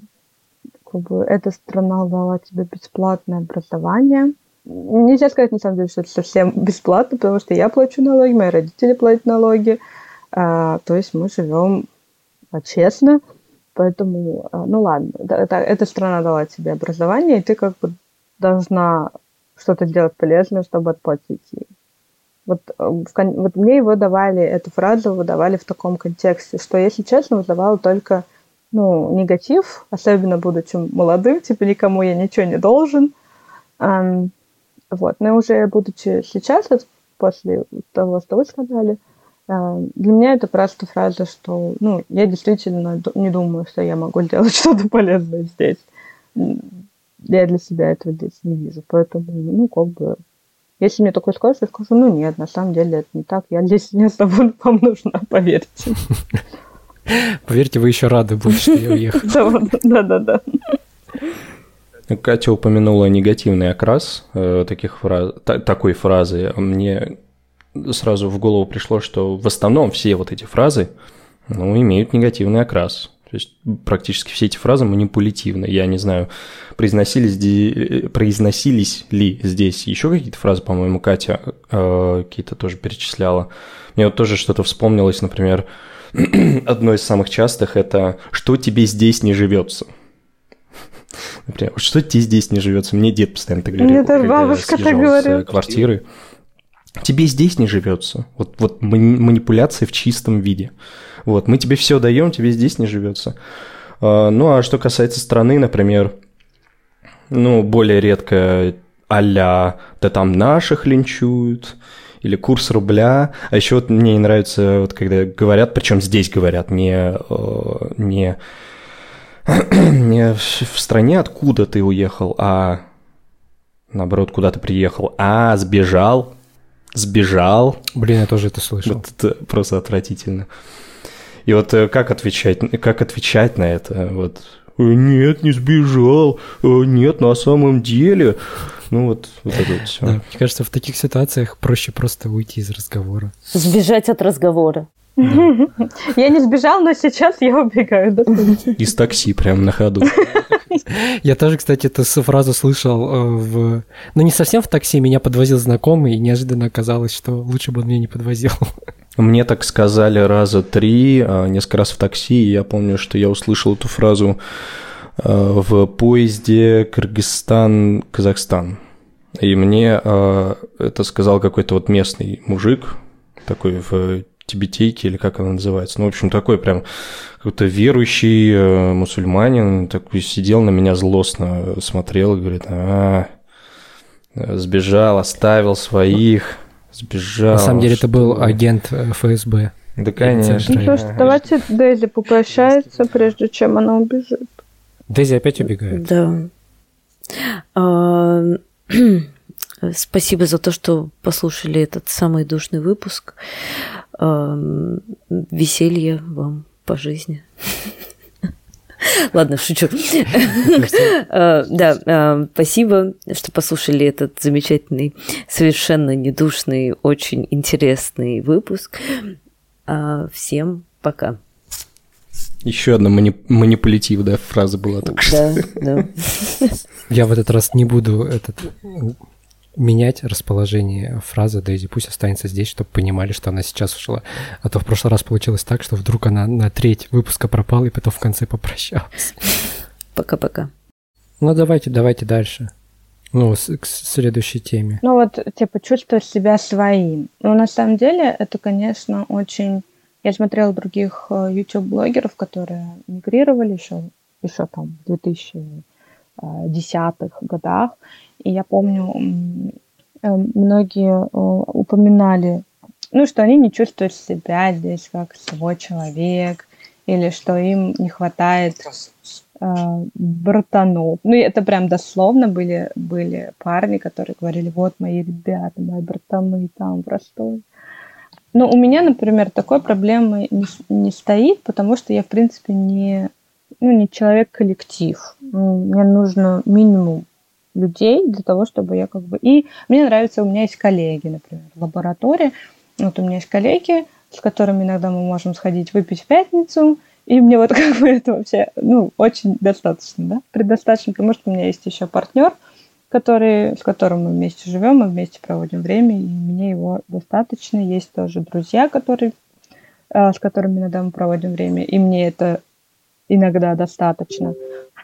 Speaker 3: как бы эта страна дала тебе бесплатное образование – Нельзя сказать, на самом деле, что это совсем бесплатно, потому что я плачу налоги, мои родители платят налоги. А, то есть мы живем честно. Поэтому, а, ну ладно, это, эта страна дала тебе образование, и ты как бы должна что-то делать полезное, чтобы отплатить ей. Вот, э, вот мне его давали, эту фразу выдавали в таком контексте, что, если честно, вызывало только ну, негатив, особенно будучи молодым, типа никому я ничего не должен. Вот. Но уже будучи сейчас, вот после того, что вы сказали, э, для меня это просто фраза, что ну, я действительно не думаю, что я могу делать что-то полезное здесь. Я для себя этого здесь не вижу. Поэтому, ну, как бы, если мне такое скажут, я скажу, ну нет, на самом деле это не так. Я здесь не особо вам нужна, поверьте.
Speaker 1: Поверьте, вы еще рады будете, что я уехал.
Speaker 3: Да, да, да.
Speaker 2: Катя упомянула негативный окрас э, таких фраз, та, такой фразы. Мне сразу в голову пришло, что в основном все вот эти фразы ну, имеют негативный окрас. То есть практически все эти фразы манипулятивны. Я не знаю, произносились, произносились ли здесь еще какие-то фразы, по-моему, Катя э, какие-то тоже перечисляла. Мне вот тоже что-то вспомнилось, например, одно из самых частых это «что тебе здесь не живется?» Например, что тебе здесь не живется? Мне дед постоянно так говорит. Мне
Speaker 3: даже бабушка так говорит.
Speaker 2: квартиры. Тебе здесь не живется. Вот, вот манипуляция в чистом виде. Вот, мы тебе все даем, тебе здесь не живется. А, ну, а что касается страны, например, ну, более редко а да там наших линчуют, или курс рубля. А еще вот мне не нравится, вот когда говорят, причем здесь говорят, не, э, не не в стране, откуда ты уехал, а наоборот, куда ты приехал. А, сбежал. Сбежал.
Speaker 1: Блин, я тоже это слышал. Вот
Speaker 2: это просто отвратительно. И вот э, как отвечать, как отвечать на это? Вот нет, не сбежал, нет, на самом деле. Ну вот, вот это вот все. Да,
Speaker 1: мне кажется, в таких ситуациях проще просто уйти из разговора.
Speaker 4: Сбежать от разговора.
Speaker 3: Я не сбежал, но сейчас я убегаю.
Speaker 2: Из такси прям на ходу.
Speaker 1: Я тоже, кстати, эту фразу слышал э, в... Ну, не совсем в такси, меня подвозил знакомый, и неожиданно оказалось, что лучше бы он меня не подвозил.
Speaker 2: Мне так сказали раза три, а, несколько раз в такси, и я помню, что я услышал эту фразу э, в поезде Кыргызстан-Казахстан. И мне э, это сказал какой-то вот местный мужик, такой в тибетейки, или как она называется. Ну, в общем, такой прям какой-то верующий э, мусульманин, такой сидел на меня злостно, смотрел и говорит, а, сбежал, оставил своих, сбежал. На
Speaker 1: самом деле это был агент э, ФСБ.
Speaker 2: Да, конечно.
Speaker 3: Ну что ж, давайте Дейзи попрощается, прежде чем она убежит.
Speaker 1: Дейзи опять убегает.
Speaker 4: Да. А, спасибо за то, что послушали этот самый душный выпуск веселья вам по жизни. Ладно, шучу. А, да, а, спасибо, что послушали этот замечательный, совершенно недушный, очень интересный выпуск. А, всем пока.
Speaker 2: Еще одна мани- манипулятивная фраза была так
Speaker 4: Да, да.
Speaker 1: Я в этот раз не буду этот менять расположение фразы Дейзи пусть останется здесь, чтобы понимали, что она сейчас ушла. А то в прошлый раз получилось так, что вдруг она на треть выпуска пропала и потом в конце попрощалась.
Speaker 4: Пока-пока.
Speaker 1: Ну давайте, давайте дальше. Ну, с, к следующей теме.
Speaker 3: Ну вот, типа, чувствовать себя своим. Ну, на самом деле, это, конечно, очень... Я смотрела других э, YouTube-блогеров, которые мигрировали еще, еще там в 2010-х годах, и я помню, э, многие э, упоминали, ну, что они не чувствуют себя здесь как свой человек, или что им не хватает э, братанов. Ну, это прям дословно были, были парни, которые говорили, вот мои ребята, мои братаны там простой. Но у меня, например, такой проблемы не, не стоит, потому что я, в принципе, не, ну, не человек-коллектив. Мне нужно минимум людей для того, чтобы я как бы... И мне нравится, у меня есть коллеги, например, в лаборатории. Вот у меня есть коллеги, с которыми иногда мы можем сходить выпить в пятницу, и мне вот как бы это вообще, ну, очень достаточно, да, предостаточно, потому что у меня есть еще партнер, который, с которым мы вместе живем, мы вместе проводим время, и мне его достаточно. Есть тоже друзья, которые, э, с которыми иногда мы проводим время, и мне это иногда достаточно.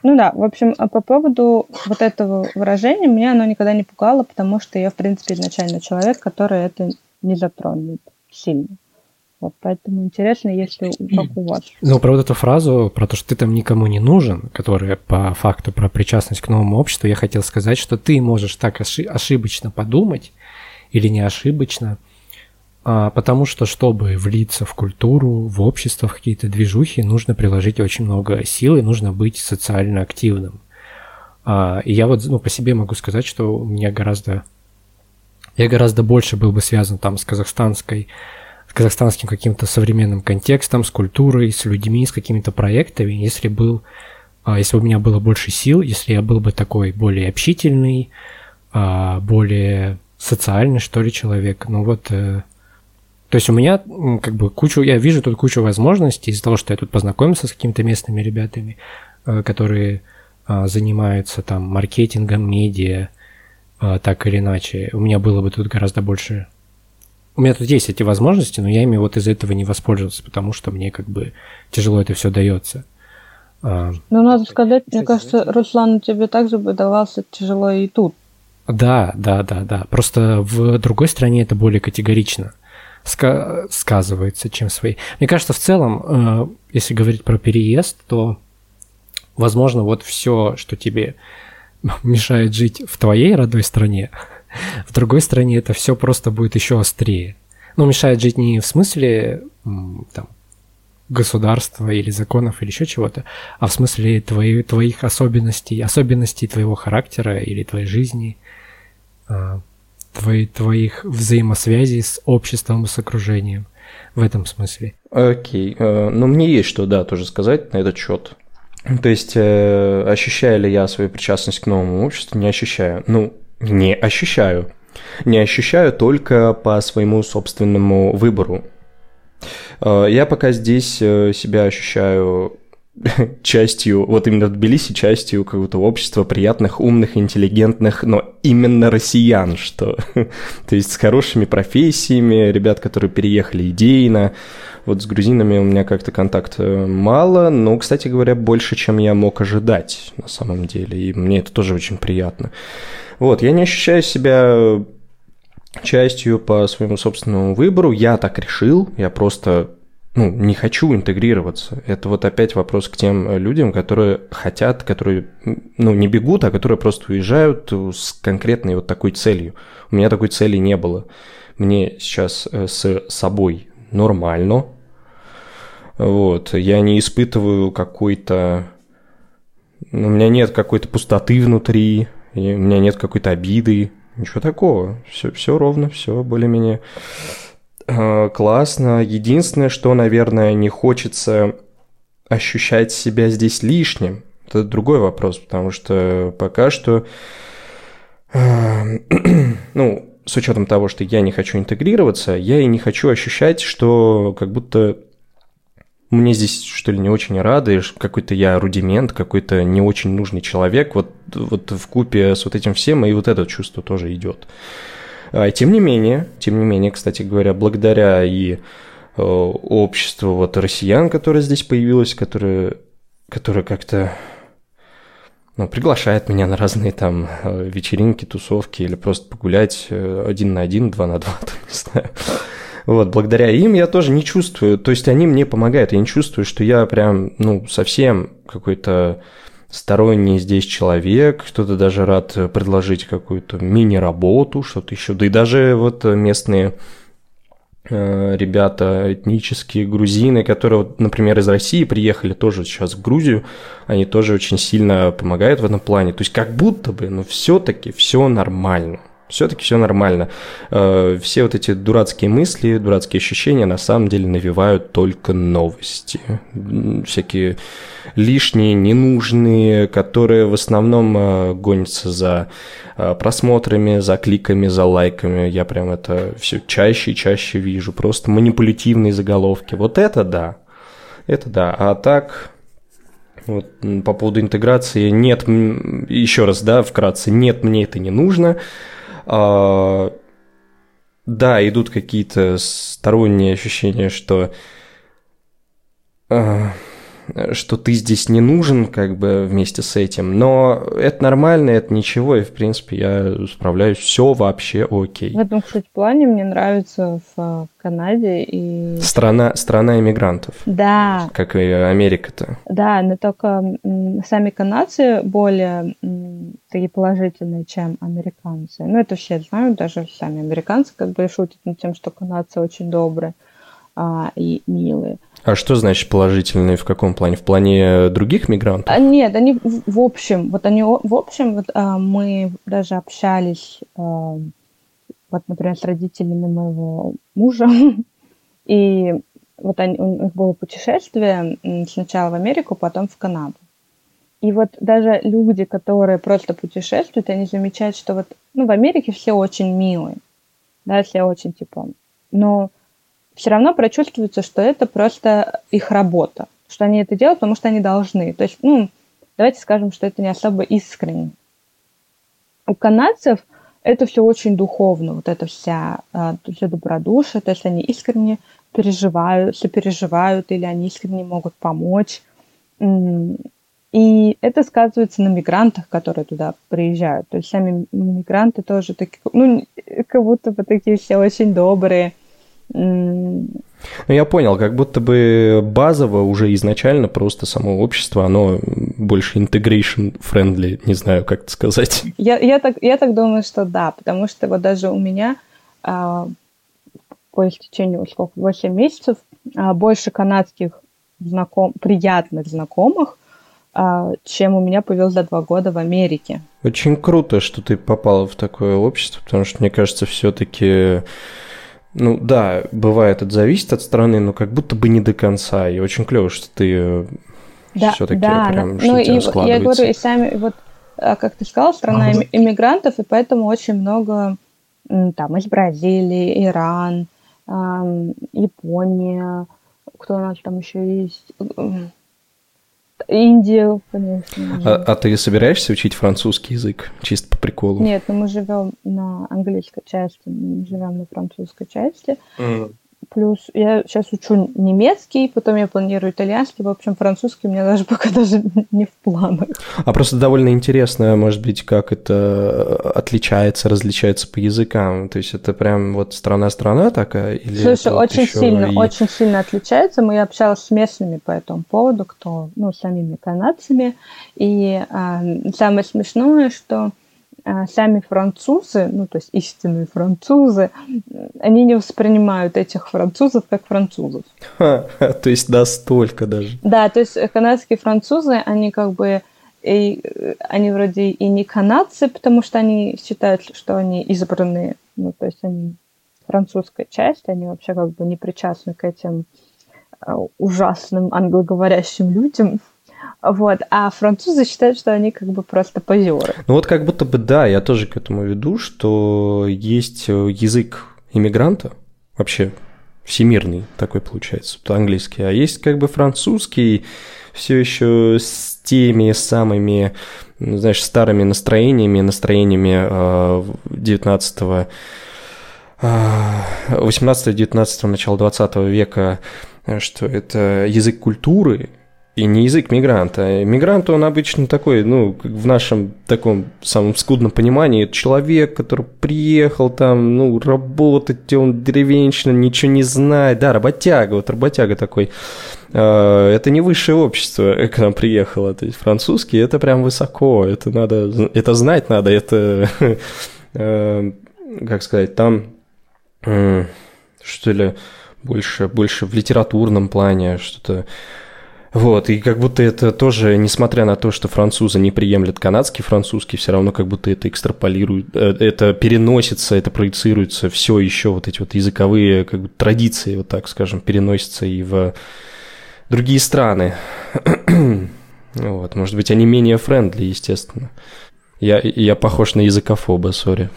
Speaker 3: Ну да, в общем, а по поводу вот этого выражения, меня оно никогда не пугало, потому что я, в принципе, изначально человек, который это не затронет сильно. Вот, поэтому интересно, если как у вас.
Speaker 1: Ну, про вот эту фразу, про то, что ты там никому не нужен, которая по факту про причастность к новому обществу, я хотел сказать, что ты можешь так ошибочно подумать, или не ошибочно, потому что, чтобы влиться в культуру, в общество, в какие-то движухи, нужно приложить очень много сил и нужно быть социально активным. А, и я вот ну, по себе могу сказать, что у меня гораздо... Я гораздо больше был бы связан там с казахстанской, с казахстанским каким-то современным контекстом, с культурой, с людьми, с какими-то проектами, если был а, если у меня было больше сил, если я был бы такой более общительный, более социальный, что ли, человек. Ну вот э, то есть у меня как бы кучу, я вижу тут кучу возможностей из-за того, что я тут познакомился с какими-то местными ребятами, э, которые а, занимаются там маркетингом, медиа, а, так или иначе. У меня было бы тут гораздо больше... У меня тут есть эти возможности, но я ими вот из этого не воспользовался, потому что мне как бы тяжело это все дается.
Speaker 3: А, ну, надо сказать, мне кажется, Руслан, тебе также бы давался тяжело и тут.
Speaker 1: Да, да, да, да. Просто в другой стране это более категорично ска- сказывается, чем свои. Мне кажется, в целом, э, если говорить про переезд, то, возможно, вот все, что тебе мешает жить в твоей родной стране, в другой стране это все просто будет еще острее. Ну, мешает жить не в смысле там, государства или законов или еще чего-то, а в смысле твои, твоих особенностей, особенностей твоего характера или твоей жизни. Твои, твоих взаимосвязей с обществом и с окружением в этом смысле.
Speaker 2: Окей. Okay. Э, ну, мне есть что, да, тоже сказать на этот счет. То есть, э, ощущаю ли я свою причастность к новому обществу? Не ощущаю. Ну, не ощущаю. Не ощущаю только по своему собственному выбору. Э, я пока здесь себя ощущаю частью, вот именно в Тбилиси, частью какого-то общества приятных, умных, интеллигентных, но именно россиян, что, то есть с хорошими профессиями, ребят, которые переехали идейно, вот с грузинами у меня как-то контакт мало, но, кстати говоря, больше, чем я мог ожидать на самом деле, и мне это тоже очень приятно. Вот, я не ощущаю себя частью по своему собственному выбору, я так решил, я просто ну, не хочу интегрироваться. Это вот опять вопрос к тем людям, которые хотят, которые, ну, не бегут, а которые просто уезжают с конкретной вот такой целью. У меня такой цели не было. Мне сейчас э, с собой нормально. Вот, я не испытываю какой-то... У меня нет какой-то пустоты внутри, у меня нет какой-то обиды, ничего такого. Все, все ровно, все более-менее Э, классно. Единственное, что, наверное, не хочется ощущать себя здесь лишним. Это другой вопрос, потому что пока что, э, ну, с учетом того, что я не хочу интегрироваться, я и не хочу ощущать, что как будто мне здесь, что ли, не очень рады, какой-то я рудимент, какой-то не очень нужный человек. Вот, вот в купе с вот этим всем и вот это чувство тоже идет. А, тем не менее, тем не менее, кстати говоря, благодаря и э, обществу вот россиян, которое здесь появилось, которое, которое как-то ну, приглашает меня на разные там э, вечеринки, тусовки или просто погулять э, один на один, два на два, там, не знаю. Вот, благодаря им я тоже не чувствую, то есть они мне помогают, я не чувствую, что я прям, ну, совсем какой-то сторонний здесь человек, кто-то даже рад предложить какую-то мини-работу, что-то еще. Да и даже вот местные э, ребята этнические грузины, которые, например, из России приехали тоже сейчас в Грузию, они тоже очень сильно помогают в этом плане. То есть как будто бы, но все-таки все нормально все-таки все нормально. Э, все вот эти дурацкие мысли, дурацкие ощущения на самом деле навевают только новости. Всякие лишние, ненужные, которые в основном э, гонятся за э, просмотрами, за кликами, за лайками. Я прям это все чаще и чаще вижу. Просто манипулятивные заголовки. Вот это да. Это да. А так, вот, по поводу интеграции, нет, еще раз, да, вкратце, нет, мне это не нужно. А, да, идут какие-то сторонние ощущения, что а, что ты здесь не нужен, как бы вместе с этим. Но это нормально, это ничего, и в принципе я справляюсь, все вообще окей.
Speaker 3: В этом, кстати, плане мне нравится в, в Канаде и...
Speaker 2: Страна, страна иммигрантов.
Speaker 3: Да.
Speaker 2: Как и Америка-то.
Speaker 3: Да, но только сами канадцы более такие положительные, чем американцы. Ну, это все знают, даже сами американцы как бы шутят над тем, что канадцы очень добрые а, и милые.
Speaker 2: А что значит положительные? В каком плане? В плане других мигрантов?
Speaker 3: А, нет, они в общем. Вот они в общем, вот а, мы даже общались, а, вот, например, с родителями моего мужа, и вот они, у них было путешествие сначала в Америку, потом в Канаду. И вот даже люди, которые просто путешествуют, они замечают, что вот, ну, в Америке все очень милые, да, все очень, типа, но все равно прочувствуется, что это просто их работа, что они это делают, потому что они должны. То есть, ну, давайте скажем, что это не особо искренне. У канадцев это все очень духовно, вот это вся, а, все добродушие, то есть они искренне переживают, сопереживают или они искренне могут помочь. И это сказывается на мигрантах, которые туда приезжают. То есть сами мигранты тоже такие, ну, как будто бы такие все очень добрые,
Speaker 2: ну, я понял, как будто бы базово уже изначально просто само общество, оно больше integration friendly, не знаю, как это сказать.
Speaker 3: Я, я, так, я так думаю, что да, потому что вот даже у меня а, по истечению, сколько, 8 месяцев, а, больше канадских знаком, приятных знакомых, чем у меня появилось за два года в Америке.
Speaker 2: Очень круто, что ты попала в такое общество, потому что, мне кажется, все-таки ну да, бывает, это зависит от страны, но как будто бы не до конца. И очень клево, что ты
Speaker 3: Да,
Speaker 2: Все-таки
Speaker 3: да,
Speaker 2: прям
Speaker 3: ну и
Speaker 2: что-то
Speaker 3: я говорю, и сами, вот, а, как ты сказал, страна им- иммигрантов, и поэтому очень много там из Бразилии, Иран, Япония, кто у нас там еще есть, М, Индия, конечно.
Speaker 2: А, а ты собираешься учить французский язык чисто по приколу?
Speaker 3: Нет, ну мы живем на английской части, мы живем на французской части. Плюс я сейчас учу немецкий, потом я планирую итальянский. В общем, французский у меня даже пока даже не в планах.
Speaker 2: А просто довольно интересно, может быть, как это отличается, различается по языкам. То есть это прям вот страна-страна такая? Или
Speaker 3: Слушай,
Speaker 2: вот
Speaker 3: очень сильно,
Speaker 2: и-
Speaker 3: очень сильно отличается. Мы общалась с местными по этому поводу, кто, ну, самими канадцами. И а, самое смешное, что сами французы, ну, то есть истинные французы, они не воспринимают этих французов как французов.
Speaker 2: Ха, то есть настолько даже.
Speaker 3: Да, то есть э, канадские французы, они как бы и, э, они вроде и не канадцы, потому что они считают, что они избранные, ну, то есть они французская часть, они вообще как бы не причастны к этим э, ужасным англоговорящим людям. Вот. А французы считают, что они как бы просто позеры.
Speaker 2: Ну вот как будто бы да, я тоже к этому веду, что есть э, язык иммигранта, вообще всемирный такой получается, английский, а есть как бы французский, все еще с теми самыми, ну, знаешь, старыми настроениями, настроениями э, 19 18-19 начала 20 века, э, что это язык культуры, и не язык мигранта. Мигрант, он обычно такой, ну, в нашем таком самом скудном понимании, человек, который приехал там, ну, работать, он деревенщина, ничего не знает. Да, работяга, вот работяга такой. А, Это не высшее общество к нам приехало. То есть французский это прям высоко, это надо, это знать надо, это, э, как сказать, там, что ли, больше, больше в литературном плане, что-то вот, и как будто это тоже, несмотря на то, что французы не приемлят канадский французский, все равно как будто это экстраполирует, э, это переносится, это проецируется, все еще вот эти вот языковые как бы, традиции, вот так скажем, переносятся и в другие страны. Вот, может быть, они менее friendly, естественно. Я, я похож на языкофоба, sorry.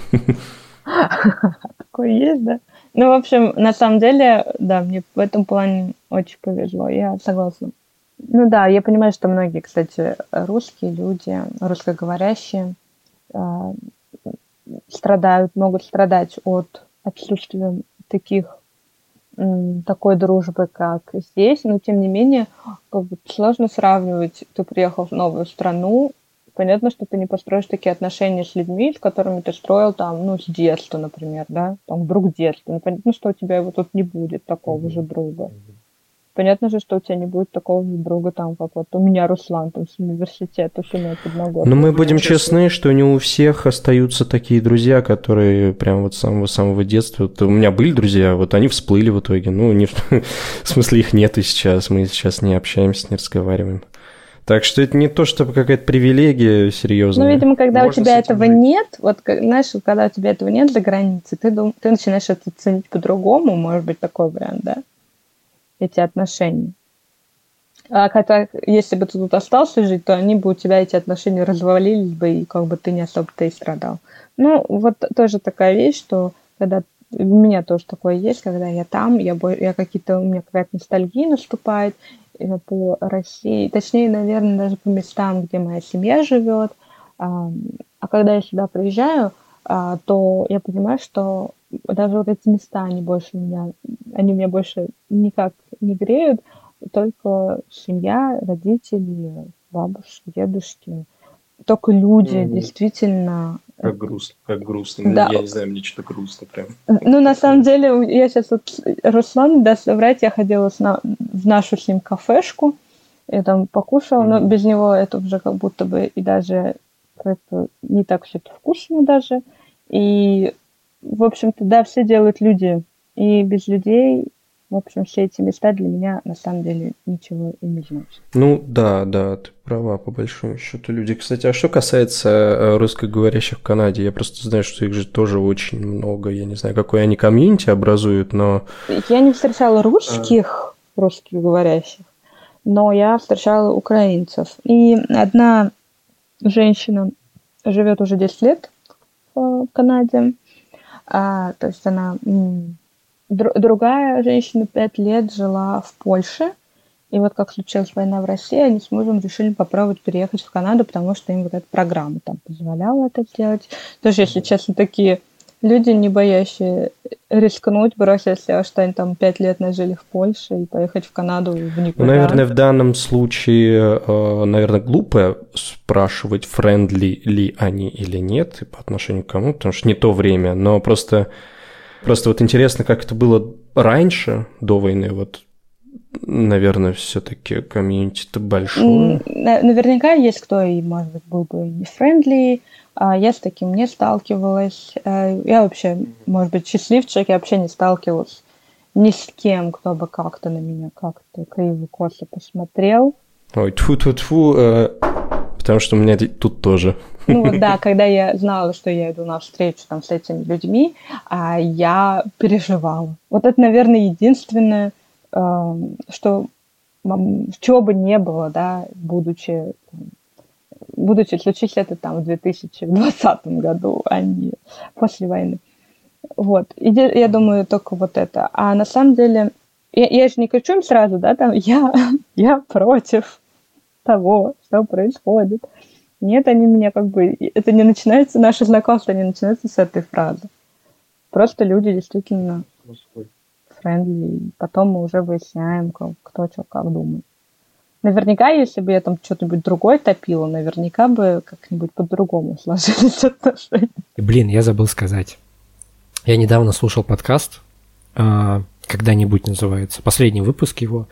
Speaker 3: Такое есть, да? Ну, в общем, на самом деле, да, мне в этом плане очень повезло, я согласна. Ну да, я понимаю, что многие, кстати, русские люди, русскоговорящие, э, страдают, могут страдать от отсутствия таких такой дружбы, как здесь, но тем не менее, как бы сложно сравнивать. Ты приехал в новую страну, понятно, что ты не построишь такие отношения с людьми, с которыми ты строил там, ну, с детства, например, да, там, друг детства. Ну, понятно, что у тебя его тут не будет, такого же друга. Понятно же, что у тебя не будет такого же друга, там, как вот у меня Руслан, там, с университета, с мной подноготной.
Speaker 2: Но мы будем честны, что не у всех остаются такие друзья, которые прям вот с самого-самого детства. Вот у меня были друзья, вот они всплыли в итоге. Ну, не в, смысле их нет и сейчас, мы сейчас не общаемся, не разговариваем. Так что это не то, чтобы какая-то привилегия серьезная.
Speaker 3: Ну, видимо, когда
Speaker 2: Можно
Speaker 3: у тебя этого
Speaker 2: жить.
Speaker 3: нет, вот, знаешь, когда у тебя этого нет за границей, ты, дум- ты начинаешь это ценить по-другому, может быть, такой вариант, да? Эти отношения. А когда, если бы ты тут остался жить, то они бы у тебя, эти отношения развалились бы, и как бы ты не особо-то и страдал. Ну, вот тоже такая вещь, что когда у меня тоже такое есть, когда я там, я, я какие-то, у меня какая-то ностальгия наступает э, по России, точнее, наверное, даже по местам, где моя семья живет. А а когда я сюда приезжаю, а, то я понимаю, что даже вот эти места, они больше меня, они меня больше никак не греют, только семья, родители, бабушки, дедушки, только люди,
Speaker 2: Мгм.
Speaker 3: действительно.
Speaker 2: Как грустно, как грустно.
Speaker 3: Да.
Speaker 2: Я не знаю, мне что-то грустно прям.
Speaker 3: Ну, на самом деле, я сейчас вот, Руслан, даст соврать, я ходила на- в нашу с ним кафешку, я там покушала, но без него это уже как будто бы и даже как-то не так все это вкусно даже. И, в общем-то, да, все делают люди. И без людей, в общем, все эти места для меня на самом деле ничего и не значат.
Speaker 2: Ну да, да, ты права, по большому счету люди. Кстати, а что касается э, русскоговорящих в Канаде, я просто знаю, что их же тоже очень много. Я не знаю, какой они комьюнити образуют, но
Speaker 3: Я не встречала русских, русских говорящих, но я встречала украинцев. И одна женщина живет уже 10 лет в Канаде, а, то есть она другая женщина 5 лет жила в Польше, и вот как случилась война в России, они с мужем решили попробовать переехать в Канаду, потому что им вот эта программа там позволяла это сделать. Тоже, если честно, такие люди, не боящие рискнуть, бросить все, что они там пять лет нажили в Польше и поехать в Канаду в никуда.
Speaker 2: Ну, наверное, в данном случае, э, наверное, глупо спрашивать, friendly ли они или нет, по отношению к кому, потому что не то время, но просто, просто вот интересно, как это было раньше, до войны, вот наверное, все-таки community-то большое.
Speaker 3: Наверняка есть кто и, может быть, был бы не friendly, а я с таким не сталкивалась. Э, я вообще, может быть, счастливчик, я вообще не сталкивалась ни с кем, кто бы как-то на меня как-то криво-косо посмотрел.
Speaker 2: Ой, тфу тфу тфу э, потому что у меня тут тоже.
Speaker 3: Ну вот да, когда я знала, что я иду на встречу там с этими людьми, а я переживала. Вот это, наверное, единственное, что чего бы не было, да, будучи будучи случись это там в 2020 году, а не после войны. Вот. И я думаю, только вот это. А на самом деле, я, я же не кричу им сразу, да, там, я, я против того, что происходит. Нет, они меня как бы... Это не начинается, наше знакомство не начинается с этой фразы. Просто люди действительно френдли. Потом мы уже выясняем, кто что как думает. Наверняка, если бы я там что-нибудь другое топила, наверняка бы как-нибудь по-другому сложились отношения.
Speaker 1: Блин, я забыл сказать. Я недавно слушал подкаст, а, когда-нибудь называется, последний выпуск его.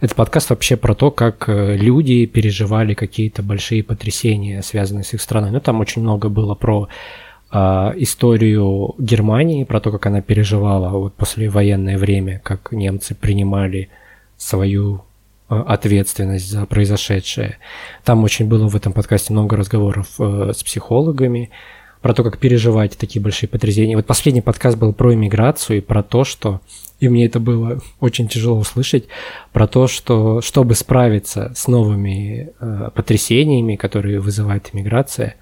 Speaker 1: Это подкаст вообще про то, как э, люди переживали какие-то большие потрясения, связанные с их страной. Ну, там очень много было про историю Германии, про то, как она переживала вот послевоенное время, как немцы принимали свою Э, ответственность за произошедшее. Там очень было в этом подкасте много разговоров э, с психологами про то, как переживать такие большие потрясения. Вот последний подкаст был про иммиграцию и про то, что, и мне это было очень тяжело услышать, про то, что чтобы справиться с новыми э, потрясениями, которые вызывает иммиграция,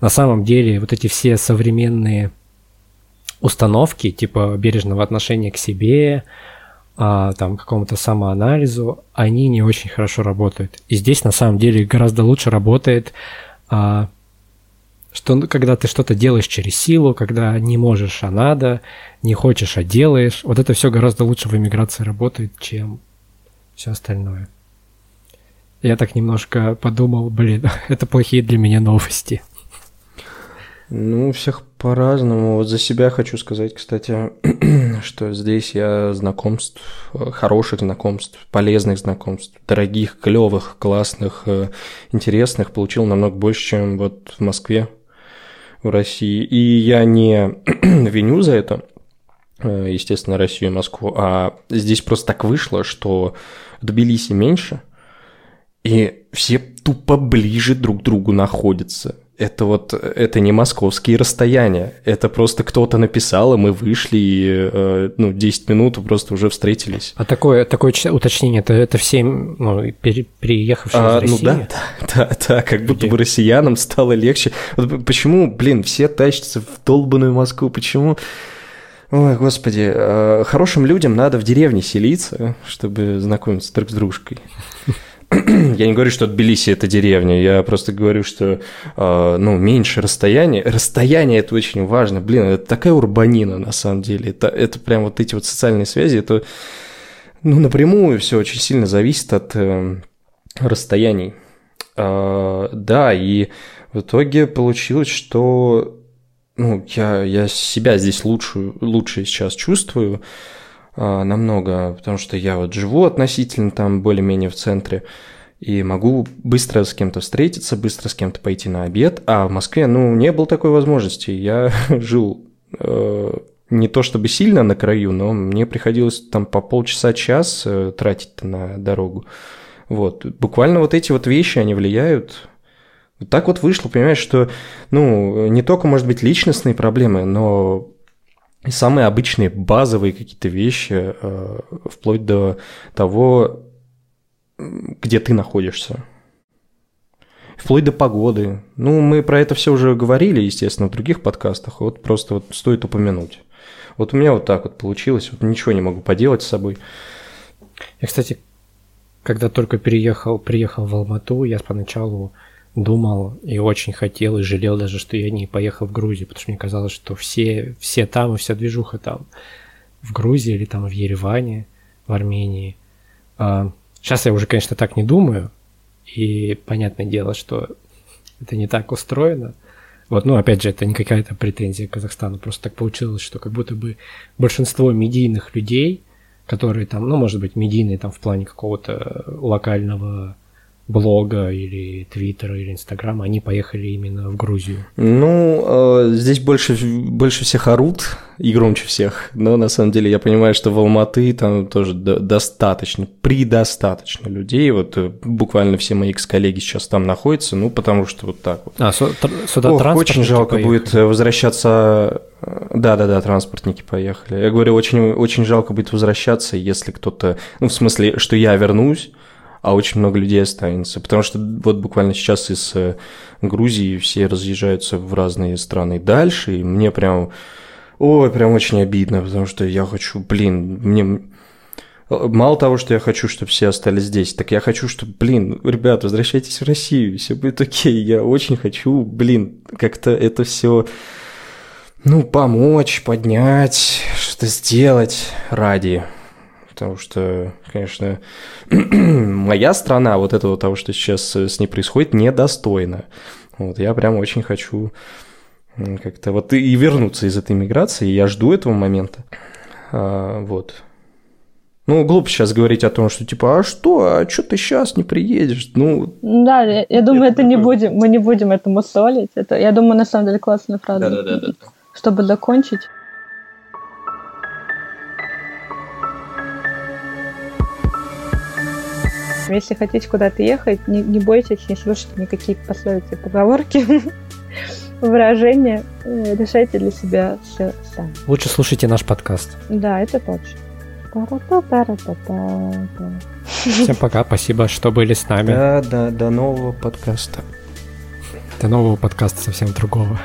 Speaker 1: на самом деле вот эти все современные установки, типа бережного отношения к себе, а, там какому-то самоанализу, они не очень хорошо работают. И здесь на самом деле гораздо лучше работает, а, что когда ты что-то делаешь через силу, когда не можешь, а надо, не хочешь, а делаешь. Вот это все гораздо лучше в эмиграции работает, чем все остальное. Я так немножко подумал, блин, это плохие для меня новости.
Speaker 2: Ну, у всех по-разному. Вот за себя хочу сказать, кстати, что здесь я знакомств, хороших знакомств, полезных знакомств, дорогих, клевых, классных, э, интересных получил намного больше, чем вот в Москве, в России. И я не виню за это, э, естественно, Россию и Москву, а здесь просто так вышло, что Тбилиси меньше, и все тупо ближе друг к другу находятся это вот, это не московские расстояния, это просто кто-то написал, и мы вышли, и, э, ну, 10 минут просто уже встретились.
Speaker 1: А такое, такое уточнение, это, это все, ну, пере, переехавшие а, из
Speaker 2: России? Ну да, да, да, да, как будто бы россиянам стало легче. Вот почему, блин, все тащатся в долбанную Москву, почему... Ой, господи, э, хорошим людям надо в деревне селиться, чтобы знакомиться друг с дружкой. я не говорю, что Тбилиси это деревня, я просто говорю, что э, ну, меньше расстояние. Расстояние это очень важно. Блин, это такая урбанина на самом деле. Это, это прям вот эти вот социальные связи, это ну, напрямую все очень сильно зависит от э, расстояний. Э, да, и в итоге получилось, что ну, я, я себя здесь лучше, лучше сейчас чувствую. А, намного, потому что я вот живу относительно там более-менее в центре, и могу быстро с кем-то встретиться, быстро с кем-то пойти на обед, а в Москве, ну, не было такой возможности. Я жил э, не то чтобы сильно на краю, но мне приходилось там по полчаса-час э, тратить на дорогу. Вот, буквально вот эти вот вещи, они влияют. Так вот вышло, понимаешь, что, ну, не только, может быть, личностные проблемы, но самые обычные базовые какие-то вещи, э, вплоть до того, где ты находишься. Вплоть до погоды. Ну, мы про это все уже говорили, естественно, в других подкастах. Вот просто вот стоит упомянуть. Вот у меня вот так вот получилось. Вот ничего не могу поделать с собой.
Speaker 1: Я, кстати, когда только переехал, приехал в Алмату, я поначалу думал и очень хотел, и жалел даже, что я не поехал в Грузию, потому что мне казалось, что все, все там и вся движуха там. В Грузии или там в Ереване, в Армении. А, сейчас я уже, конечно, так не думаю, и понятное дело, что это не так устроено. Вот, ну, опять же, это не какая-то претензия к Казахстану, просто так получилось, что как будто бы большинство медийных людей, которые там, ну, может быть, медийные там в плане какого-то локального блога или твиттера или инстаграма, они поехали именно в Грузию?
Speaker 2: Ну, э, здесь больше, больше всех орут и громче всех, но на самом деле я понимаю, что в Алматы там тоже достаточно, предостаточно людей, вот э, буквально все мои экс-коллеги сейчас там находятся, ну, потому что вот так вот.
Speaker 1: А, сюда
Speaker 2: Ох, очень жалко поехали. будет э, возвращаться да-да-да, транспортники поехали. Я говорю, очень, очень жалко будет возвращаться, если кто-то... Ну, в смысле, что я вернусь, а очень много людей останется. Потому что вот буквально сейчас из э, Грузии все разъезжаются в разные страны дальше, и мне прям, ой, прям очень обидно, потому что я хочу, блин, мне... Мало того, что я хочу, чтобы все остались здесь, так я хочу, чтобы, блин, ребят, возвращайтесь в Россию, все будет окей. Я очень хочу, блин, как-то это все, ну, помочь, поднять, что-то сделать ради потому что, конечно, моя страна вот этого того, что сейчас с ней происходит, недостойна. Вот я прям очень хочу как-то вот и вернуться из этой миграции, я жду этого момента. А, вот. Ну, глупо сейчас говорить о том, что типа, а что, а что ты сейчас не приедешь? Ну,
Speaker 3: да, я, я думаю, это не будем, мы не будем этому солить. Это, я думаю, на самом деле классная фраза. Да, да, да, да. Чтобы закончить. Если хотите куда-то ехать, не, не бойтесь, не слушайте никакие пословицы, поговорки, выражения. Э, решайте для себя все сами.
Speaker 1: Лучше слушайте наш подкаст.
Speaker 3: Да, это точно.
Speaker 1: Всем пока, спасибо, что были с нами.
Speaker 2: Да, да, до нового подкаста.
Speaker 1: До нового подкаста совсем другого.